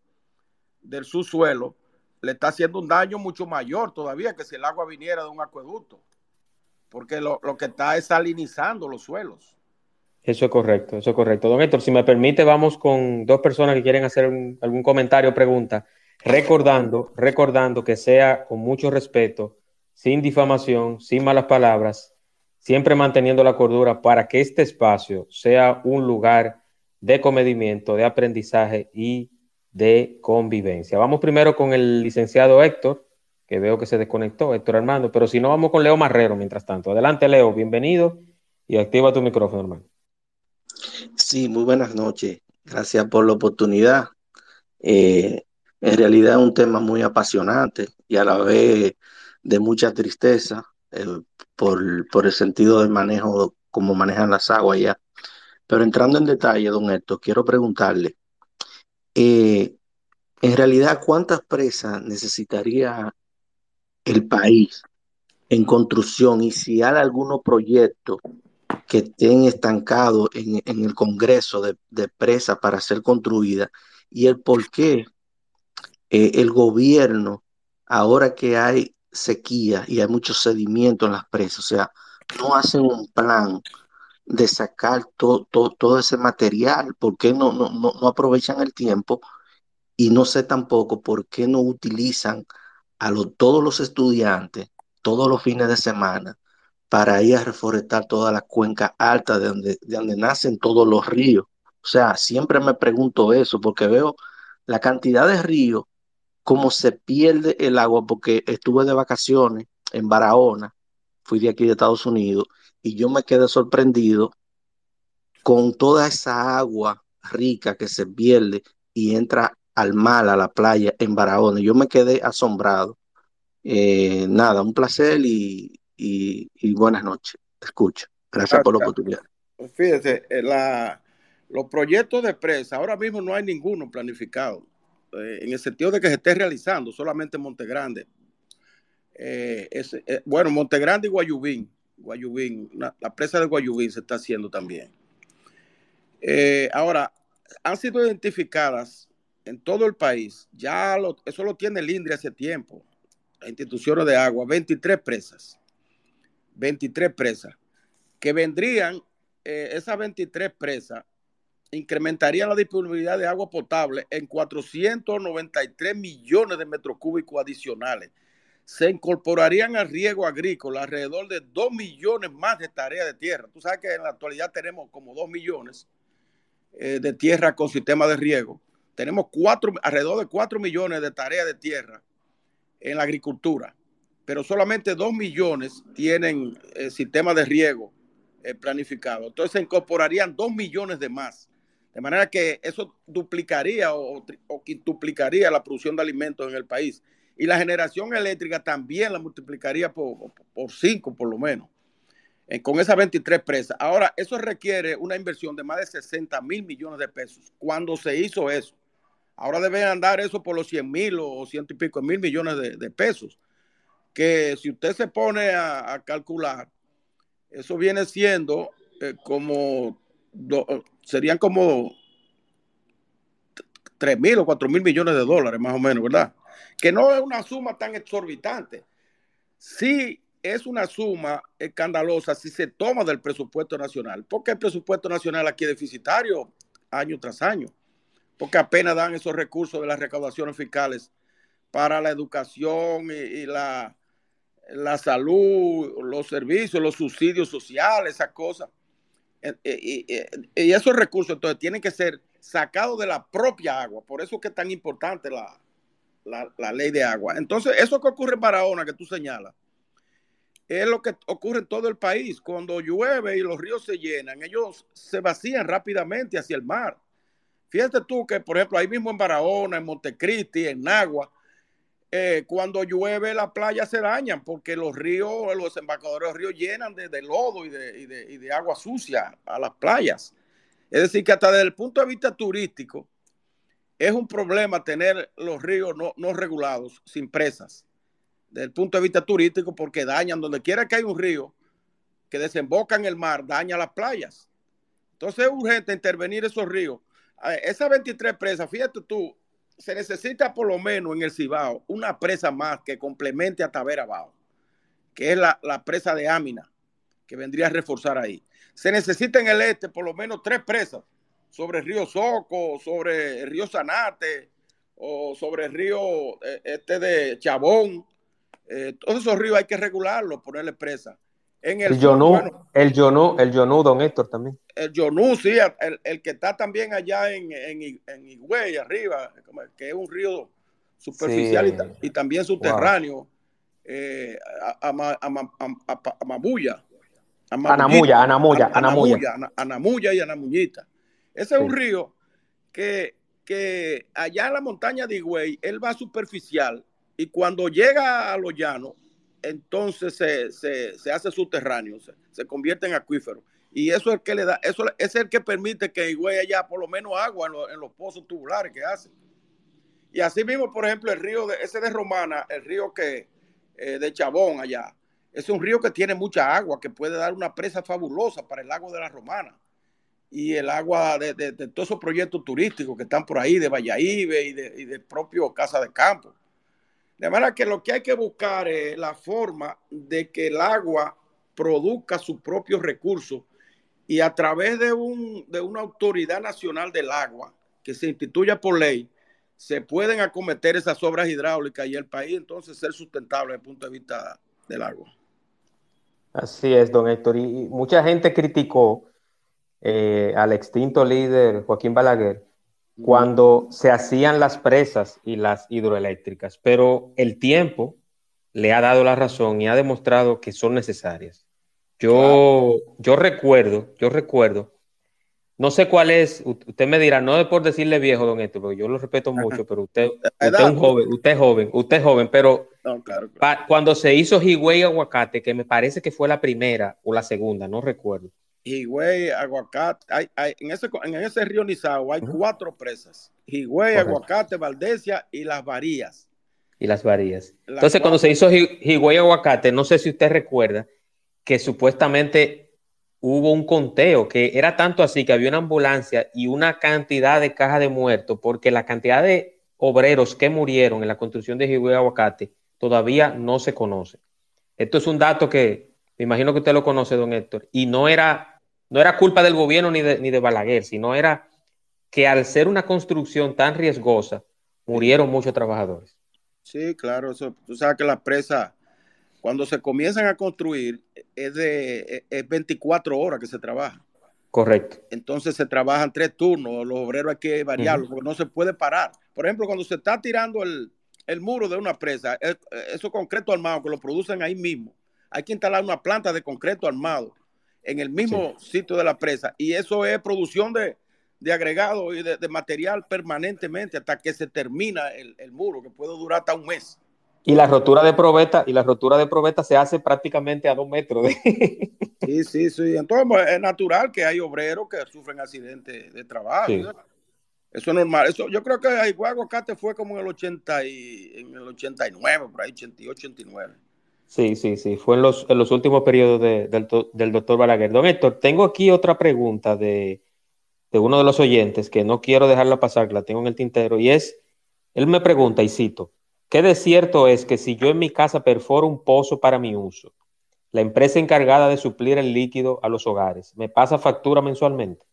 del subsuelo, le está haciendo un daño mucho mayor todavía que si el agua viniera de un acueducto, porque lo, que está es salinizando los suelos. Eso es correcto, eso es correcto. Don Héctor, si me permite, vamos con dos personas que quieren hacer algún comentario o pregunta, recordando, recordando que sea con mucho respeto, sin difamación, sin malas palabras, siempre manteniendo la cordura para que este espacio sea un lugar de comedimiento, de aprendizaje y de convivencia. Vamos primero con el licenciado Héctor, que veo que se desconectó, Héctor Armando, pero si no, vamos con Leo Marrero mientras tanto. Adelante, Leo, bienvenido y activa tu micrófono, hermano. Sí, muy buenas noches. Gracias por la oportunidad. Eh, en realidad es un tema muy apasionante y a la vez de mucha tristeza por, el sentido del manejo, como manejan las aguas ya. Pero entrando en detalle, don Héctor, quiero preguntarle, eh, en realidad, ¿cuántas presas necesitaría el país en construcción y si hay algunos proyectos que estén estancados en, el Congreso de, de presas para ser construidas y el por qué eh, el gobierno, ahora que hay sequía y hay mucho sedimento en las presas, o sea, no hacen un plan de sacar todo ese material, ¿por qué no, no, no, aprovechan el tiempo? Y no sé tampoco por qué no utilizan a todos los estudiantes todos los fines de semana para ir a reforestar toda la cuenca alta de donde, de donde nacen todos los ríos. O sea, siempre me pregunto eso porque veo la cantidad de ríos cómo se pierde el agua, porque estuve de vacaciones en Barahona, fui de aquí de Estados Unidos, y yo me quedé sorprendido con toda esa agua rica que se pierde y entra al mar, a la playa en Barahona. Yo me quedé asombrado. Eh, nada, un placer y, buenas noches. Te escucho. Gracias, por la oportunidad. Fíjese, eh, los proyectos de presa, ahora mismo no hay ninguno planificado. Eh, en el sentido de que se esté realizando solamente Monte Grande. Eh, eh, bueno, Monte Grande y Guayubín, Guayubín la presa de Guayubín se está haciendo también. ahora, han sido identificadas en todo el país, ya eso lo tiene el INDRI hace tiempo, las instituciones de agua, 23 presas, 23 presas, que vendrían, esas 23 presas incrementaría la disponibilidad de agua potable en 493 millones de metros cúbicos adicionales. Se incorporarían al riego agrícola alrededor de 2 millones más de tareas de tierra. Tú sabes que en la actualidad tenemos como 2 millones eh, de tierra con sistema de riego. Tenemos cuatro, alrededor de 4 millones de tareas de tierra en la agricultura, pero solamente 2 millones tienen eh, sistema de riego eh, planificado. Entonces se incorporarían 2 millones de más. De manera que eso duplicaría o, quintuplicaría la producción de alimentos en el país. Y la generación eléctrica también la multiplicaría por, cinco, por lo menos, eh, con esas 23 presas. Ahora, eso requiere una inversión de más de 60 mil millones de pesos. Cuando se hizo eso, ahora deben andar eso por los 100 mil o ciento y pico mil millones de, pesos. Que si usted se pone a, calcular, eso viene siendo eh, como serían como 3 mil o 4 mil millones de dólares, más o menos, ¿verdad? Que no es una suma tan exorbitante. Sí es una suma escandalosa si se toma del presupuesto nacional, porque el presupuesto nacional aquí es deficitario año tras año, porque apenas dan esos recursos de las recaudaciones fiscales para la educación y, la, la salud, los servicios, los subsidios sociales, esas cosas. Eh, eh, eh, y, esos recursos entonces tienen que ser sacados de la propia agua. Por eso es que es tan importante la, la, ley de agua. Entonces, eso que ocurre en Barahona, que tú señalas, es lo que ocurre en todo el país. Cuando llueve y los ríos se llenan, ellos se vacían rápidamente hacia el mar. Fíjate tú que, por ejemplo, ahí mismo en Barahona, en Montecristi, en Nagua, eh, cuando llueve las playas se dañan porque los ríos, los desembarcadores de los ríos llenan de, lodo y de, agua sucia a las playas. Es decir, que hasta desde el punto de vista turístico es un problema tener los ríos no, regulados, sin presas, desde el punto de vista turístico, porque dañan donde quiera que hay un río que desemboca en el mar, daña las playas. Entonces es urgente intervenir esos ríos. Esas 23 presas, fíjate tú, se necesita por lo menos en el Cibao una presa más que complemente a Tavera Bao, que es la, presa de Ámina, que vendría a reforzar ahí. Se necesita en el este por lo menos tres presas, sobre el río Soco, sobre el río Zanate, o sobre el río eh, este de Chabón. Eh, todos esos ríos hay que regularlos, ponerle presa. En el, el Yonú, el Yonú, el Yonú, don Héctor también. El Yonú, sí, el, que está también allá en, en, en Higüey, arriba, que es un río superficial y, también subterráneo, eh, a, Amabuya. Anamuya, Anamuya, Anamuya. Anamuya y Anamuñita. Ese es un río que, que allá en la montaña de Higüey, él va superficial y cuando llega a los llanos, entonces se, hace subterráneo, se, convierte en acuífero. Y eso es el que le da, eso es el que permite que Higüey haya por lo menos agua en, los pozos tubulares que hace. Y así mismo, por ejemplo, el río de, ese de Romana, el río que eh, de Chabón allá, es un río que tiene mucha agua, que puede dar una presa fabulosa para el lago de la Romana. Y el agua de, todos esos proyectos turísticos que están por ahí, de Valladolid y de, y de propio Casa de Campo. De manera que lo que hay que buscar es la forma de que el agua produzca sus propios recursos y a través de, un, de una autoridad nacional del agua que se instituya por ley, se pueden acometer esas obras hidráulicas y el país entonces ser sustentable desde el punto de vista del agua. Así es, don Héctor. Y mucha gente criticó eh, al extinto líder Joaquín Balaguer cuando se hacían las presas y las hidroeléctricas, pero el tiempo le ha dado la razón y ha demostrado que son necesarias. Yo, yo recuerdo, yo recuerdo, no sé cuál es, usted me dirá, no es por decirle viejo, don Héctor, porque yo lo respeto mucho, pero usted, usted es un joven, usted es joven, usted es joven, pero cuando se hizo Higüey Aguacate, que me parece que fue la primera o la segunda, no recuerdo Higüey, Aguacate, hay, en, ese, en ese río Nizao hay cuatro presas. Higüey, Aguacate, Valdesia y Las Varías. Y Las Varías. Entonces, cuando se hizo Higüey, Aguacate, no sé si usted recuerda que supuestamente hubo un conteo, que era tanto así que había una ambulancia y una cantidad de cajas de muertos, porque la cantidad de obreros que murieron en la construcción de Higüey Aguacate todavía no se conoce. Esto es un dato que me imagino que usted lo conoce, don Héctor, y no era no era culpa del gobierno ni de, ni de Balaguer, sino era que al ser una construcción tan riesgosa, murieron muchos trabajadores. Sí, claro, eso, tú sabes que las presas, cuando se comienzan a construir, es de es 24 horas que se trabaja. Correcto. Entonces se trabajan tres turnos, los obreros hay que variarlos, porque no se puede parar. Por ejemplo, cuando se está tirando el, el muro de una presa, eso concreto armado que lo producen ahí mismo, hay que instalar una planta de concreto armado en el mismo sitio de la presa. Y eso es producción de, de agregado y de, material permanentemente hasta que se termina el, muro, que puede durar hasta un mes. Y la rotura de probeta, y la rotura de probeta se hace prácticamente a dos metros. Sí, sí, sí. Entonces pues, es natural que hay obreros que sufren accidentes de trabajo. Eso es normal. Eso, yo creo que Aguacate fue como en el 80 y, en el 89, por ahí, 88, 89. Sí, sí, sí, fue en los, en los últimos periodos del, doctor Balaguer. Don Héctor, tengo aquí otra pregunta de, uno de los oyentes que no quiero dejarla pasar, que la tengo en el tintero, y es, él me pregunta, y cito, ¿qué de cierto es que si yo en mi casa perforo un pozo para mi uso, la empresa encargada de suplir el líquido a los hogares, ¿me pasa factura mensualmente?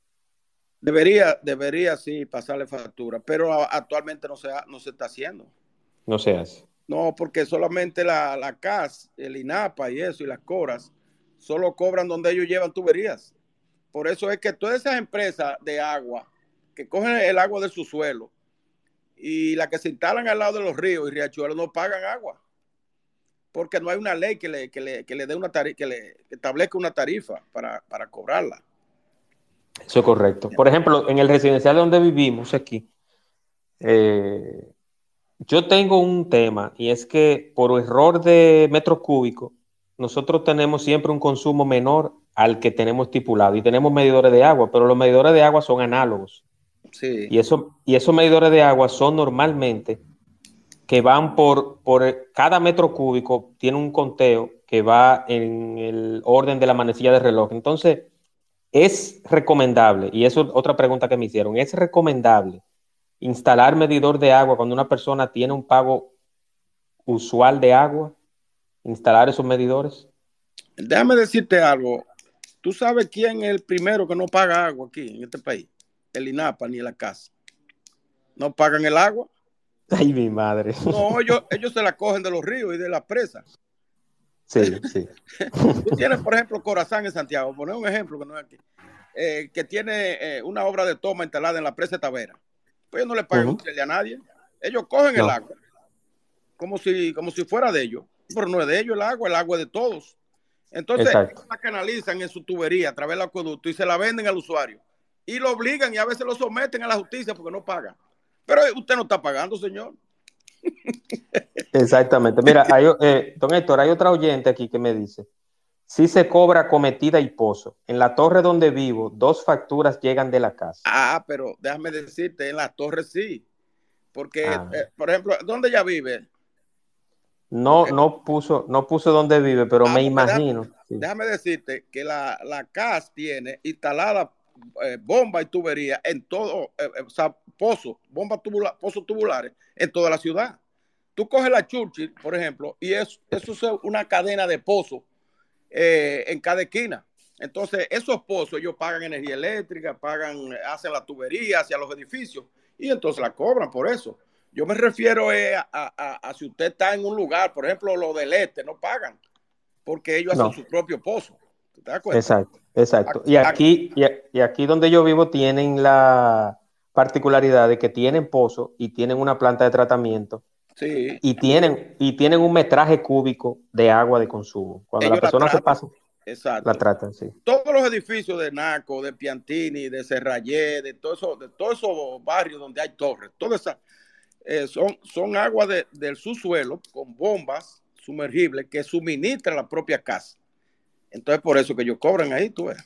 Debería, debería sí pasarle factura, pero actualmente no se, no se está haciendo. No se hace. No, porque solamente la, la CAS, el INAPA y eso, y las CORAS, solo cobran donde ellos llevan tuberías. Por eso es que todas esas empresas de agua que cogen el agua de su suelo y las que se instalan al lado de los ríos y riachuelos no pagan agua. Porque no hay una ley que le, que le, que le dé una tarifa, que le establezca una tarifa para, para cobrarla. Eso es correcto. Por ejemplo, en el residencial donde vivimos aquí, eh, yo tengo un tema y es que por error de metro cúbico, nosotros tenemos siempre un consumo menor al que tenemos estipulado y tenemos medidores de agua, pero los medidores de agua son análogos. Sí. Y, eso, y esos medidores de agua son normalmente que van por, por cada metro cúbico, tiene un conteo que va en el orden de la manecilla de reloj. Entonces, es recomendable, y eso es otra pregunta que me hicieron, es recomendable instalar medidor de agua cuando una persona tiene un pago usual de agua, instalar esos medidores. Déjame decirte algo. ¿Tú sabes quién es el primero que no paga agua aquí en este país? El INAPA ni la casa. No pagan el agua. Ay, mi madre. No, ellos, ellos se la cogen de los ríos y de las presas. Sí, sí. Tú tienes, por ejemplo, Corazán en Santiago, poner un ejemplo que no es aquí, eh, que tiene eh, una obra de toma instalada en la presa de Tavera. Pues ellos no le pagan a nadie. Ellos cogen el agua como si, como si fuera de ellos, pero no es de ellos el agua, el agua es de todos. Entonces, la canalizan en su tubería a través del acueducto y se la venden al usuario. Y lo obligan y a veces lo someten a la justicia porque no pagan. Pero usted no está pagando, señor. Exactamente. Mira, eh, don Héctor, hay otra oyente aquí que me dice, si se cobra cometida y pozo. En la torre donde vivo, dos facturas llegan de la casa. Ah, pero déjame decirte, en la torre sí. Porque, ah. eh, por ejemplo, ¿dónde ella vive? No, no puso, no puso dónde vive, pero ah, me imagino. Déjame, decirte que la, la CAS tiene instalada eh, bomba y tubería en todo, o sea, pozos, bombas pozos tubulares en toda la ciudad. Tú coges la Churchill, por ejemplo, y es, eso es una cadena de pozos eh, en cada esquina. Entonces, esos pozos ellos pagan energía eléctrica, pagan, hacen la tubería hacia los edificios y entonces la cobran por eso. Yo me refiero eh, a, si usted está en un lugar, por ejemplo, lo del este, no pagan porque ellos hacen su propio pozo. ¿Te das cuenta? Exacto, exacto. Y aquí, y aquí donde yo vivo tienen la, particularidad de que tienen pozo y tienen una planta de tratamiento sí. y, tienen, y tienen un metraje cúbico de agua de consumo. Cuando la persona se pasa, la tratan, sí. Todos los edificios de Naco, de Piantini, de Serrayé, de todos eso, de todos esos barrios donde hay torres, todas esas eh, son, son agua del subsuelo con bombas sumergibles que suministran la propia casa. Entonces, por eso que ellos cobran ahí, tú ves.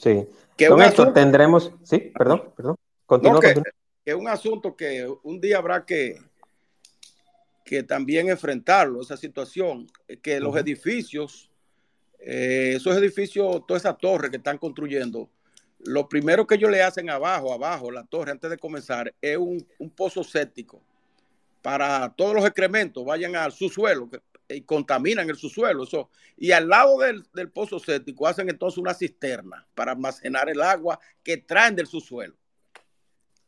Sí. Que Con esto tendremos, sí, perdón, perdón que, es un asunto que un día habrá que, que también enfrentarlo, esa situación, que los edificios, eh, esos edificios, toda esa torre que están construyendo, lo primero que ellos le hacen abajo, abajo, la torre, antes de comenzar, es un, pozo séptico para todos los excrementos vayan al subsuelo y contaminan el subsuelo. Eso. Y al lado del, del pozo séptico hacen entonces una cisterna para almacenar el agua que traen del subsuelo.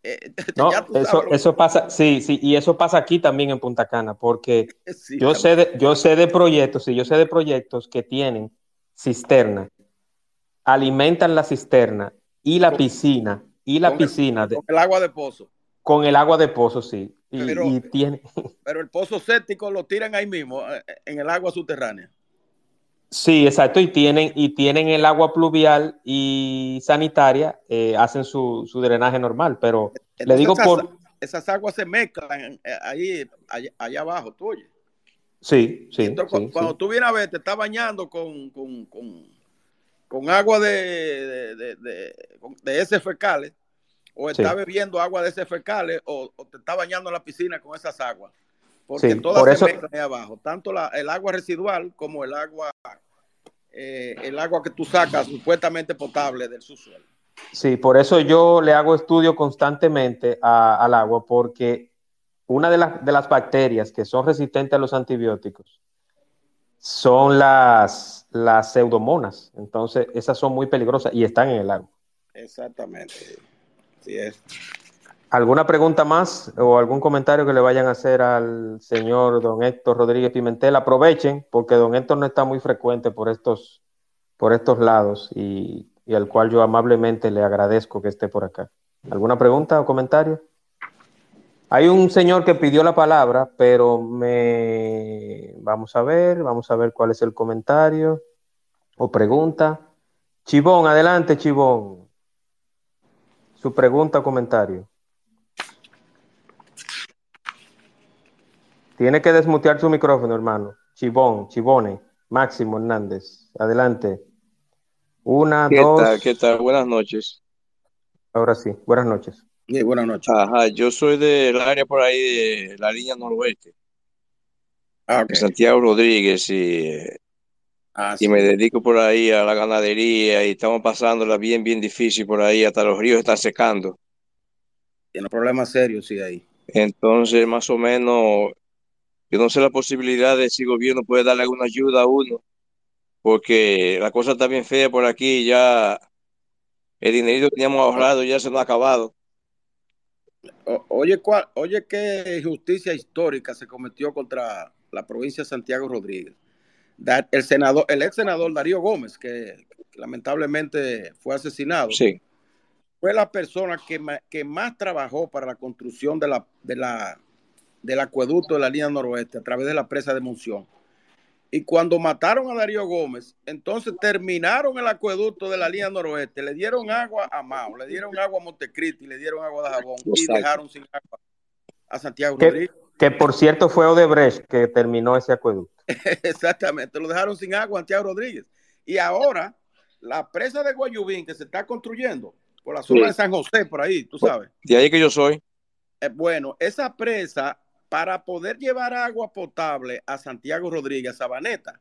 Eh, no, eso, eso pasa, sí, sí, y eso pasa aquí también en Punta Cana, porque yo, sé de, yo sé de proyectos, sí, yo sé de proyectos que tienen cisterna, alimentan la cisterna y la piscina, y la piscina. con el agua de pozo. Con el agua de pozo, sí. Y, tiene... pero el pozo séptico lo tiran ahí mismo, eh, en el agua subterránea. Sí, exacto, y tienen, y tienen el agua pluvial y sanitaria, eh, hacen su, drenaje normal, pero le digo por... Esas aguas se mezclan eh, ahí, allá, abajo, tú oye. Sí, sí. cuando tú vienes a ver, te estás bañando con, con, agua de, de, de, ese fecales, o estás bebiendo agua de ese fecales, o, te estás bañando en la piscina con esas aguas. Porque todas se mezclan ahí abajo, tanto el agua residual como el agua eh, el agua que tú sacas supuestamente potable del subsuelo. Sí, por eso yo le hago estudio constantemente al agua, porque una de, de, las bacterias que son resistentes a los antibióticos son las, las pseudomonas. Entonces, esas son muy peligrosas y están en el agua. Exactamente. Sí es. ¿Alguna pregunta más o algún comentario que le vayan a hacer al señor don Héctor Rodríguez Pimentel? Aprovechen, porque don Héctor no está muy frecuente por estos, por estos lados y, al cual yo amablemente le agradezco que esté por acá. ¿Alguna pregunta o comentario? Hay un señor que pidió la palabra, pero me... Vamos a ver, vamos a ver cuál es el comentario o pregunta. Chivón, adelante, Chivón. su pregunta o comentario. Tiene que desmutear su micrófono, hermano. Chibón, Chibone, Máximo Hernández. Adelante. Una, ¿Qué dos. Tal, ¿Qué tal? Buenas noches. Ahora sí, buenas noches. Sí, buenas noches. Ajá, yo soy del área por ahí de la línea noroeste. Ah, okay. Santiago Rodríguez y, ah, y me dedico por ahí a la ganadería y estamos pasándola bien, bien difícil por ahí, hasta los ríos están secando. Tiene problemas serios, sí, ahí. Entonces, más o menos, yo no sé la posibilidad de si el gobierno puede darle alguna ayuda a uno, porque la cosa está bien fea por aquí, ya el dinero que teníamos ahorrado ya se nos ha acabado. O, oye, ¿cuál, oye, qué injusticia histórica se cometió contra la provincia de Santiago Rodríguez. El senador, el ex senador Darío Gómez, que, que lamentablemente fue asesinado, sí. fue la persona que, que más trabajó para la construcción de la, de la, del acueducto de la línea noroeste a través de la presa de Monción. Y cuando mataron a Darío Gómez, entonces terminaron el acueducto de la línea noroeste, le dieron agua a Mao, le dieron agua a Montecristi, le dieron agua a Dajabón y dejaron sin agua a Santiago que, Rodríguez. Que por cierto fue Odebrecht que terminó ese acueducto. Exactamente, lo dejaron sin agua a Santiago Rodríguez. Y ahora la presa de Guayubín que se está construyendo por la zona sí. de San José, por ahí, tú sabes. De ahí que yo soy. Eh, bueno, esa presa para poder llevar agua potable a Santiago Rodríguez, a Sabaneta,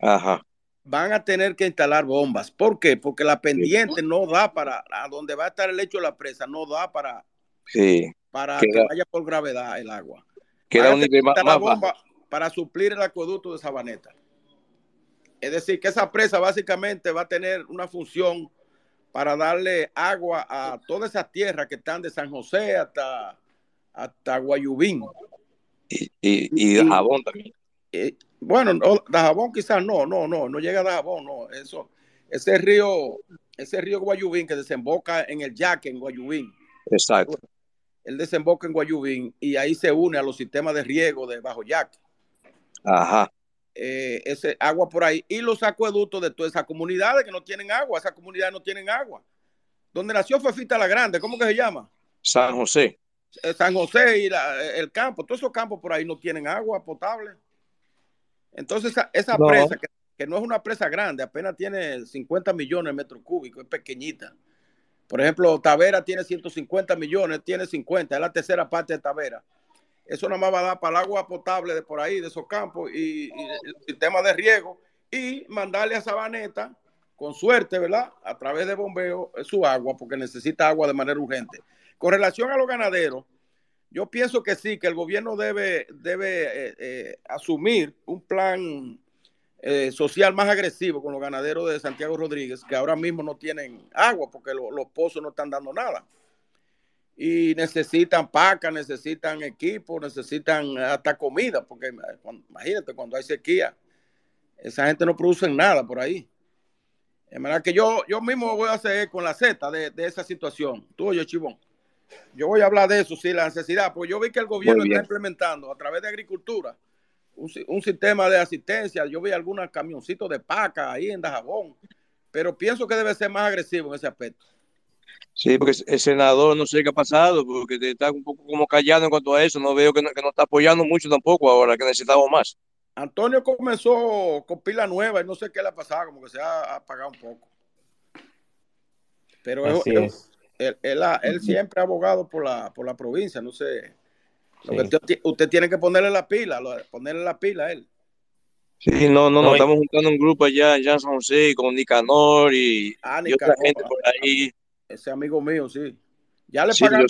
Ajá. van a tener que instalar bombas. ¿Por qué? Porque la pendiente no da para, a donde va a estar el lecho de la presa, no da para, sí. para queda, que vaya por gravedad el agua. Queda un nivel más, más bomba bajo. para suplir el acueducto de Sabaneta. Es decir, que esa presa básicamente va a tener una función para darle agua a todas esas tierras que están de San José hasta, hasta Guayubín. Y, y, y Dajabón también. Bueno, no, Dajabón quizás no, no, no, no llega a Dajabón, no, eso, ese río, ese río Guayubín que desemboca en el Yaque, en Guayubín. Exacto. Él desemboca en Guayubín y ahí se une a los sistemas de riego de Bajo Yaque. Ajá. Eh, ese agua por ahí y los acueductos de todas esas comunidades que no tienen agua, esas comunidades no tienen agua. Donde nació Fefita la Grande, ¿cómo que se llama? San José. San José y la, el campo, todos esos campos por ahí no tienen agua potable. Entonces, esa, esa no. presa, que, que, no es una presa grande, apenas tiene 50 millones de metros cúbicos, es pequeñita. Por ejemplo, Tavera tiene 150 millones, tiene 50, es la tercera parte de Tavera. Eso nada más va a dar para el agua potable de por ahí, de esos campos, y, y el sistema de riego, y mandarle a Sabaneta, con suerte, ¿verdad? A través de bombeo, su agua, porque necesita agua de manera urgente. Con relación a los ganaderos, yo pienso que sí, que el gobierno debe, debe eh, eh, asumir un plan eh, social más agresivo con los ganaderos de Santiago Rodríguez, que ahora mismo no tienen agua porque lo, los pozos no están dando nada. Y necesitan pacas, necesitan equipos, necesitan hasta comida, porque imagínate, cuando hay sequía, esa gente no produce nada por ahí. Es verdad que yo, yo mismo voy a hacer con la Z de, de esa situación. Tú oye, Chivón. Yo voy a hablar de eso, sí, la necesidad, porque yo vi que el gobierno está implementando a través de agricultura un, un, sistema de asistencia. Yo vi algunos camioncitos de paca ahí en Dajabón, pero pienso que debe ser más agresivo en ese aspecto. Sí, porque el senador no sé qué ha pasado, porque está un poco como callado en cuanto a eso. No veo que no, que no está apoyando mucho tampoco ahora, que necesitamos más. Antonio comenzó con pila nueva y no sé qué le ha pasado, como que se ha apagado un poco. Pero es, es. Él, él, él, siempre ha abogado por la, por la provincia, no sé. Lo sí. que usted, usted, tiene que ponerle la pila, ponerle la pila a él. Sí, no, no, no, no estamos juntando un grupo allá en San José con Nicanor y, ah, y otra gente por ahí. Ese amigo mío, sí. Ya le, sí, pagaron,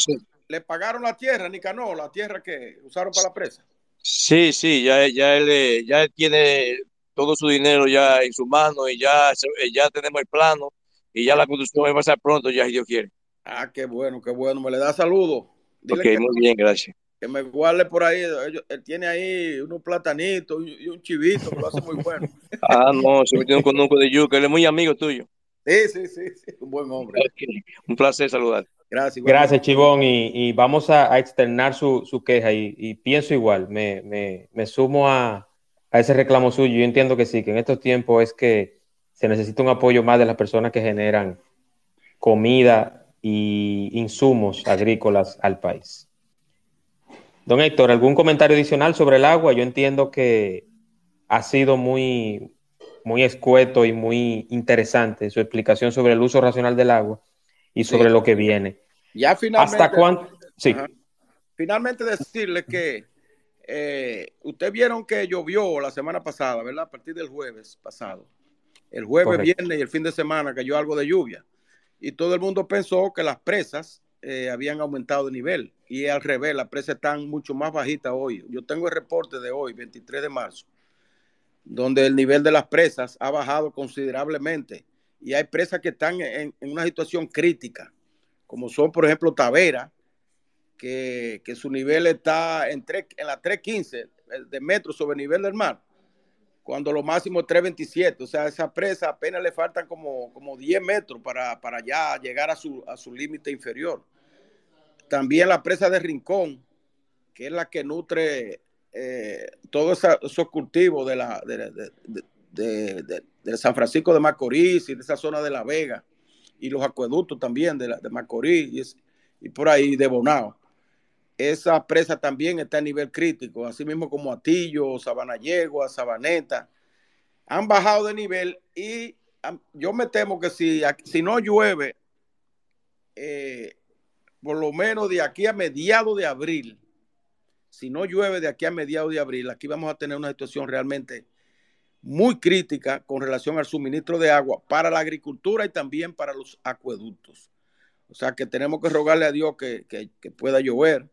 le pagaron la tierra, Nicanor, la tierra que usaron para la presa. Sí, sí, ya, ya, él, ya él tiene todo su dinero ya en su mano y ya, ya tenemos el plano y ya la construcción va a pasar pronto, ya si Dios quiere. Ah, qué bueno, qué bueno. Me le da saludos. Ok, que, muy bien, gracias. Que me guarde por ahí. Él tiene ahí unos platanitos y un chivito que lo hace muy bueno. ah, no, se metió un conuco de yuca. Él es muy amigo tuyo. Sí, sí, sí, sí. Un buen hombre. Okay. Un placer saludar. Gracias. Gracias, Chivón. Y, y vamos a, a, externar su, su queja. Y, y, pienso igual. Me, me, me sumo a, a ese reclamo suyo. Yo entiendo que sí, que en estos tiempos es que se necesita un apoyo más de las personas que generan comida y insumos agrícolas al país. Don Héctor, ¿algún comentario adicional sobre el agua? Yo entiendo que ha sido muy, muy escueto y muy interesante su explicación sobre el uso racional del agua y sobre lo que viene. Ya finalmente. ¿Hasta cuándo? Sí. Finalmente decirle que eh, ustedes vieron que llovió la semana pasada, ¿verdad? A partir del jueves pasado. El jueves, viernes y el fin de semana cayó algo de lluvia. Y todo el mundo pensó que las presas eh, habían aumentado de nivel. Y al revés, las presas están mucho más bajitas hoy. Yo tengo el reporte de hoy, 23 de marzo, donde el nivel de las presas ha bajado considerablemente. Y hay presas que están en, una situación crítica, como son, por ejemplo, Tavera, que, su nivel está en, en la 315 eh, de metros sobre el nivel del mar, cuando lo máximo es 327. O sea, esa presa apenas le faltan como, como 10 metros para, ya llegar a su, a su límite inferior. También la presa de Rincón, que es la que nutre eh, todos esos cultivos de, la, de, San Francisco de Macorís y de esa zona de La Vega, y los acueductos también de, Macorís y por ahí de Bonao esa presa también está a nivel crítico, así mismo como Atillo, Sabana Yegua, Sabaneta, han bajado de nivel y yo me temo que si, si no llueve, eh, por lo menos de aquí a mediados de abril, si no llueve de aquí a mediados de abril, aquí vamos a tener una situación realmente muy crítica con relación al suministro de agua para la agricultura y también para los acueductos. O sea que tenemos que rogarle a Dios que pueda llover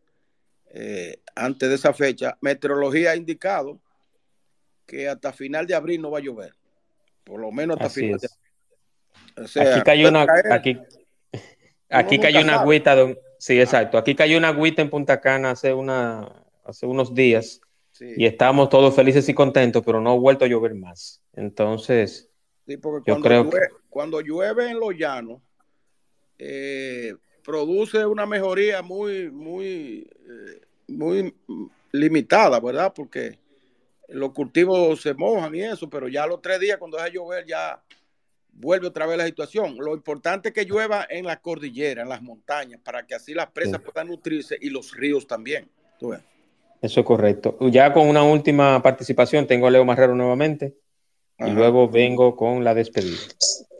eh, antes de esa fecha, meteorología ha indicado que hasta final de abril no va a llover. Por lo menos hasta final de abril. aquí cayó una, aquí, aquí cayó una agüita, sí, exacto. Aquí cayó una agüita en Punta Cana hace, una, hace unos días y estamos todos felices y contentos, pero no ha vuelto a llover más. Entonces, yo cuando creo llueve, que... cuando llueve en los llanos, eh, produce una mejoría muy, muy, eh, muy limitada, ¿verdad? Porque los cultivos se mojan y eso, pero ya los tres días cuando deja llover ya vuelve otra vez la situación. Lo importante es que llueva en la cordillera, en las montañas, para que así las presas puedan nutrirse y los ríos también. Eso es correcto. Ya con una última participación, tengo a Leo Marrero nuevamente y luego vengo con la despedida.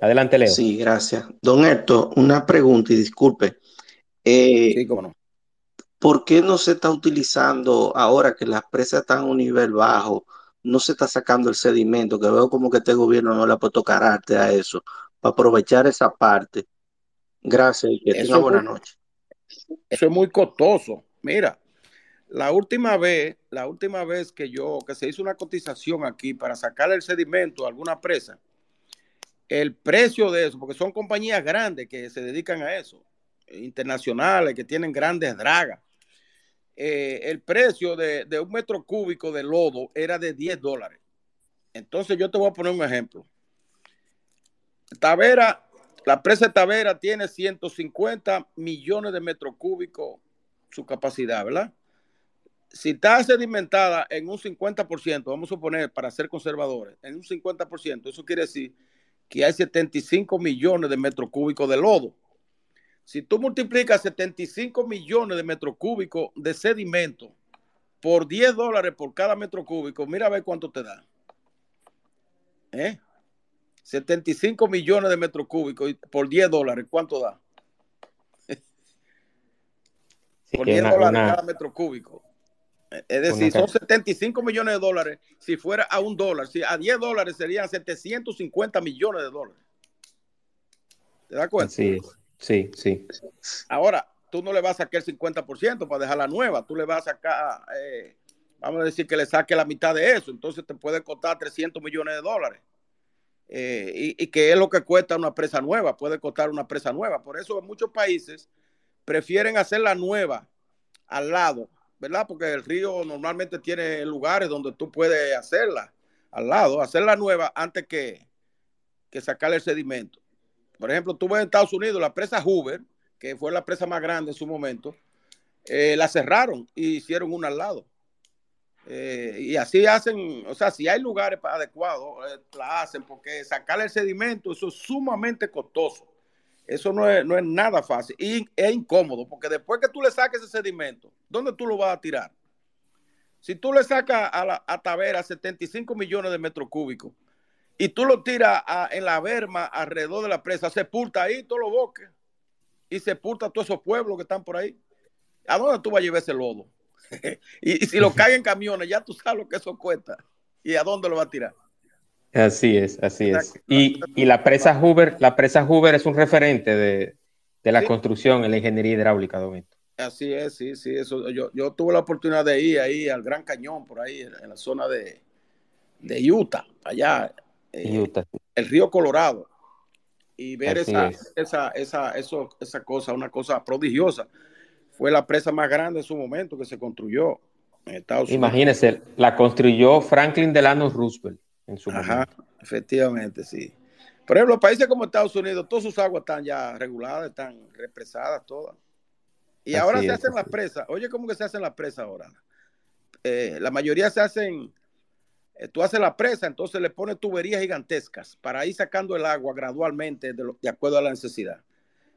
Adelante, Leo. Sí, gracias. Don Héctor, una pregunta y disculpe. Eh, sí, cómo no. ¿Por qué no se está utilizando ahora que las presas están a un nivel bajo? No se está sacando el sedimento, que veo como que este gobierno no le ha puesto carácter a eso, para aprovechar esa parte. Gracias y que tenga buena noche. Eso es muy costoso. Mira, la última vez, la última vez que yo, que se hizo una cotización aquí para sacar el sedimento a alguna presa, el precio de eso, porque son compañías grandes que se dedican a eso, internacionales, que tienen grandes dragas. Eh, el precio de, un metro cúbico de lodo era de 10 dólares. Entonces yo te voy a poner un ejemplo. Tavera, la presa de Tavera tiene 150 millones de metros cúbicos su capacidad, ¿verdad? Si está sedimentada en un 50%, vamos a suponer para ser conservadores, en un 50%, eso quiere decir que hay 75 millones de metros cúbicos de lodo. Si tú multiplicas 75 millones de metros cúbicos de sedimento por 10 dólares por cada metro cúbico, mira a ver cuánto te da. ¿Eh? 75 millones de metros cúbicos por 10 dólares, ¿cuánto da? por 10 dólares cada metro cúbico. Es decir, son 75 millones de dólares si fuera a un dólar. Si a 10 dólares serían 750 millones de dólares. ¿Te das cuenta? Sí, sí, sí. Ahora, tú no le vas a sacar el 50% para dejarla nueva. Tú le vas a sacar, eh, vamos a decir que le saque la mitad de eso. Entonces te puede costar 300 millones de dólares. Eh, y, y que es lo que cuesta una presa nueva. Puede costar una presa nueva. Por eso en muchos países prefieren hacer la nueva al lado ¿verdad? Porque el río normalmente tiene lugares donde tú puedes hacerla al lado, hacerla nueva antes que, que sacarle el sedimento. Por ejemplo, tú ves en Estados Unidos la presa Hoover, que fue la presa más grande en su momento, eh, la cerraron y hicieron una al lado. Eh, y así hacen, o sea, si hay lugares adecuados, eh, la hacen, porque sacarle el sedimento, eso es sumamente costoso. Eso no es, no es nada fácil y es incómodo porque después que tú le saques ese sedimento, ¿dónde tú lo vas a tirar? Si tú le sacas a, la, a Tavera 75 millones de metros cúbicos y tú lo tiras en la berma alrededor de la presa, sepulta ahí todos los bosques y sepulta todos esos pueblos que están por ahí. ¿A dónde tú vas a llevar ese lodo? y, si lo cae en camiones, ya tú sabes lo que eso cuesta. ¿Y a dónde lo va a tirar? Así es, así es. Y, la presa Hoover, la presa Hoover es un referente de, la construcción en la ingeniería hidráulica, Domito. Así es, sí, sí. Eso, yo, yo tuve la oportunidad de ir ahí al Gran Cañón, por ahí, en, la zona de, Utah, allá. Eh, Utah. El río Colorado. Y ver esa, esa, esa, eso, esa cosa, una cosa prodigiosa. Fue la presa más grande en su momento que se construyó en Estados Unidos. Imagínese, la construyó Franklin Delano Roosevelt en su Ajá, efectivamente, sí. Por ejemplo, países como Estados Unidos, todas sus aguas están ya reguladas, están represadas todas. Y ahora se hacen las presas. Oye, ¿cómo que se hacen las presas ahora? Eh, la mayoría se hacen, eh, tú haces la presa, entonces le pones tuberías gigantescas para ir sacando el agua gradualmente de, acuerdo a la necesidad.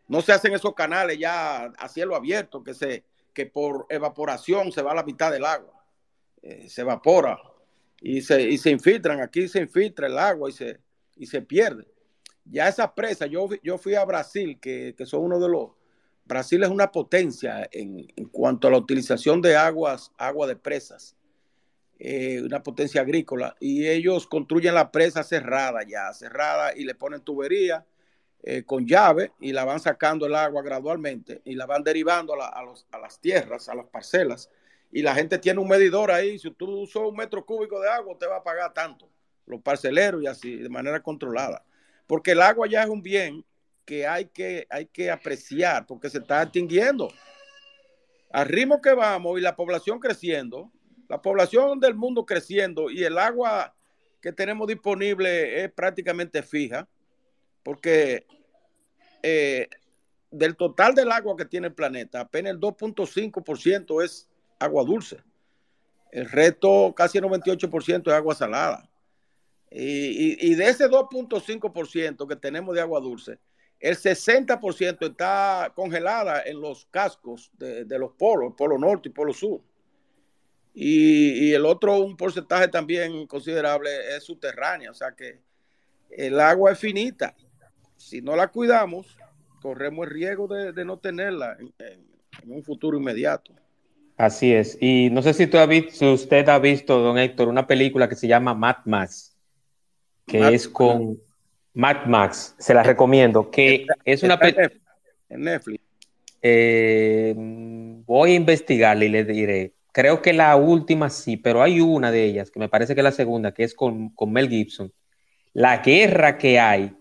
No se hacen esos canales ya a cielo abierto que, se, que por evaporación se va a la mitad del agua. Eh, se evapora y se, y se infiltran. Aquí se infiltra el agua y se, y se pierde. Ya esa presa, yo, yo fui a Brasil, que, que son uno de los Brasil es una potencia en, cuanto a la utilización de aguas, agua de presas, eh, una potencia agrícola, y ellos construyen la presa cerrada ya, cerrada, y le ponen tubería eh, con llave y la van sacando el agua gradualmente y la van derivando a, las tierras, a las parcelas, y la gente tiene un medidor ahí, si tú usas un metro cúbico de agua, te va a pagar tanto, los parceleros y así, de manera controlada, porque el agua ya es un bien que hay que, hay que apreciar porque se está extinguiendo. Al ritmo que vamos y la población creciendo, la población del mundo creciendo y el agua que tenemos disponible es prácticamente fija, porque eh, del total del agua que tiene el planeta, apenas el 2.5% es agua dulce. El resto, casi el 98% es agua salada. Y, de ese 2.5% que tenemos de agua dulce, el 60% está congelada en los cascos de, los polos, polo norte y polo sur. Y, el otro, un porcentaje también considerable, es subterránea. O sea que el agua es finita. Si no la cuidamos, corremos el riesgo de, no tenerla en, un futuro inmediato. Así es. Y no sé si, tú si usted ha visto, don Héctor, una película que se llama Mad Max, que es con Mad Max, se la recomiendo, que es una película... En Netflix. Eh, voy a investigarle y le diré. Creo que la última sí, pero hay una de ellas, que me parece que es la segunda, que es con, Mel Gibson. La guerra que hay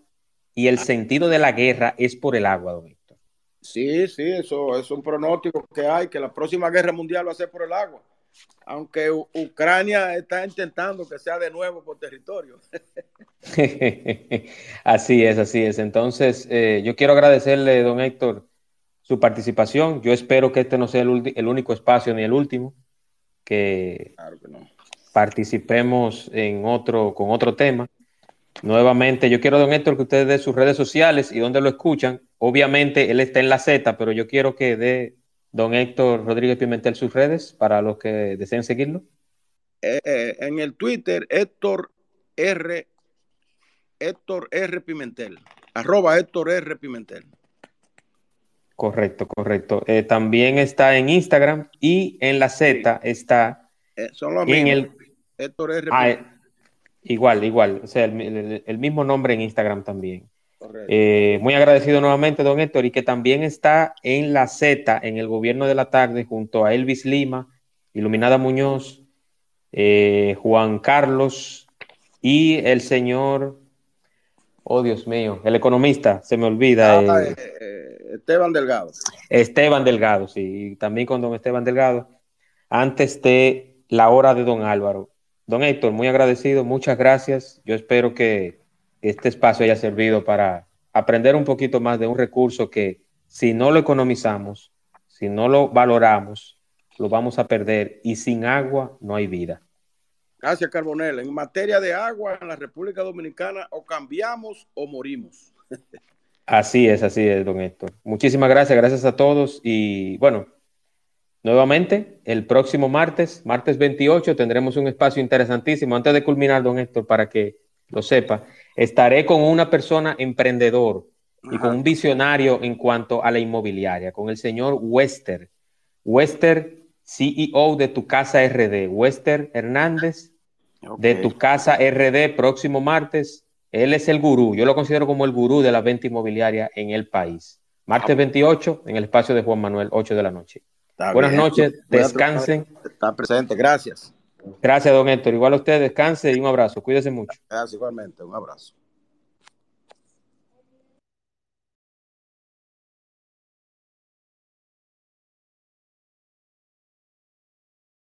y el sentido de la guerra es por el agua, don. Sí, sí, eso es un pronóstico que hay, que la próxima guerra mundial va a ser por el agua aunque Ucrania está intentando que sea de nuevo por territorio. así es, así es. Entonces, eh, yo quiero agradecerle, don Héctor, su participación. Yo espero que este no sea el, único espacio ni el último, que, participemos en otro, con otro tema. Nuevamente, yo quiero, don Héctor, que ustedes dé sus redes sociales y donde lo escuchan. Obviamente, él está en la Z, pero yo quiero que dé don Héctor Rodríguez Pimentel sus redes para los que deseen seguirlo? Eh, eh, en el Twitter, Héctor R. Héctor R. Pimentel. Arroba Héctor R. Pimentel. Correcto, correcto. Eh, también está en Instagram y en la Z está. son los en el Héctor R. Ah, igual, igual. O sea, el mismo nombre en Instagram también. Eh, muy agradecido nuevamente, don Héctor, y que también está en la Z, en el gobierno de la tarde, junto a Elvis Lima, Iluminada Muñoz, eh, Juan Carlos y el señor, oh Dios mío, el economista, se me olvida. Ah, eh, Esteban Delgado. Esteban Delgado, sí, y también con don Esteban Delgado, antes de la hora de don Álvaro. Don Héctor, muy agradecido, muchas gracias. Yo espero que este espacio haya servido para aprender un poquito más de un recurso que si no lo economizamos, si no lo valoramos, lo vamos a perder y sin agua no hay vida. Gracias, Carbonel. En materia de agua en la República Dominicana o cambiamos o morimos. Así es, así es, don Héctor. Muchísimas gracias, gracias a todos y bueno, nuevamente el próximo martes, martes 28, tendremos un espacio interesantísimo. Antes de culminar, don Héctor, para que lo sepa, estaré con una persona emprendedor y con un visionario en cuanto a la inmobiliaria, con el señor Wester. Wester, CEO de Tu Casa RD. Wester Hernández, de Tu Casa RD, próximo martes él es el gurú, yo lo considero como el gurú de la venta inmobiliaria en el país. Martes 28 en el espacio de Juan Manuel, 8 de la noche. Buenas noches, descansen. Está presente, gracias. Gracias, don Héctor. Igual a usted, descanse y un abrazo. Cuídese mucho. Gracias, igualmente, un abrazo.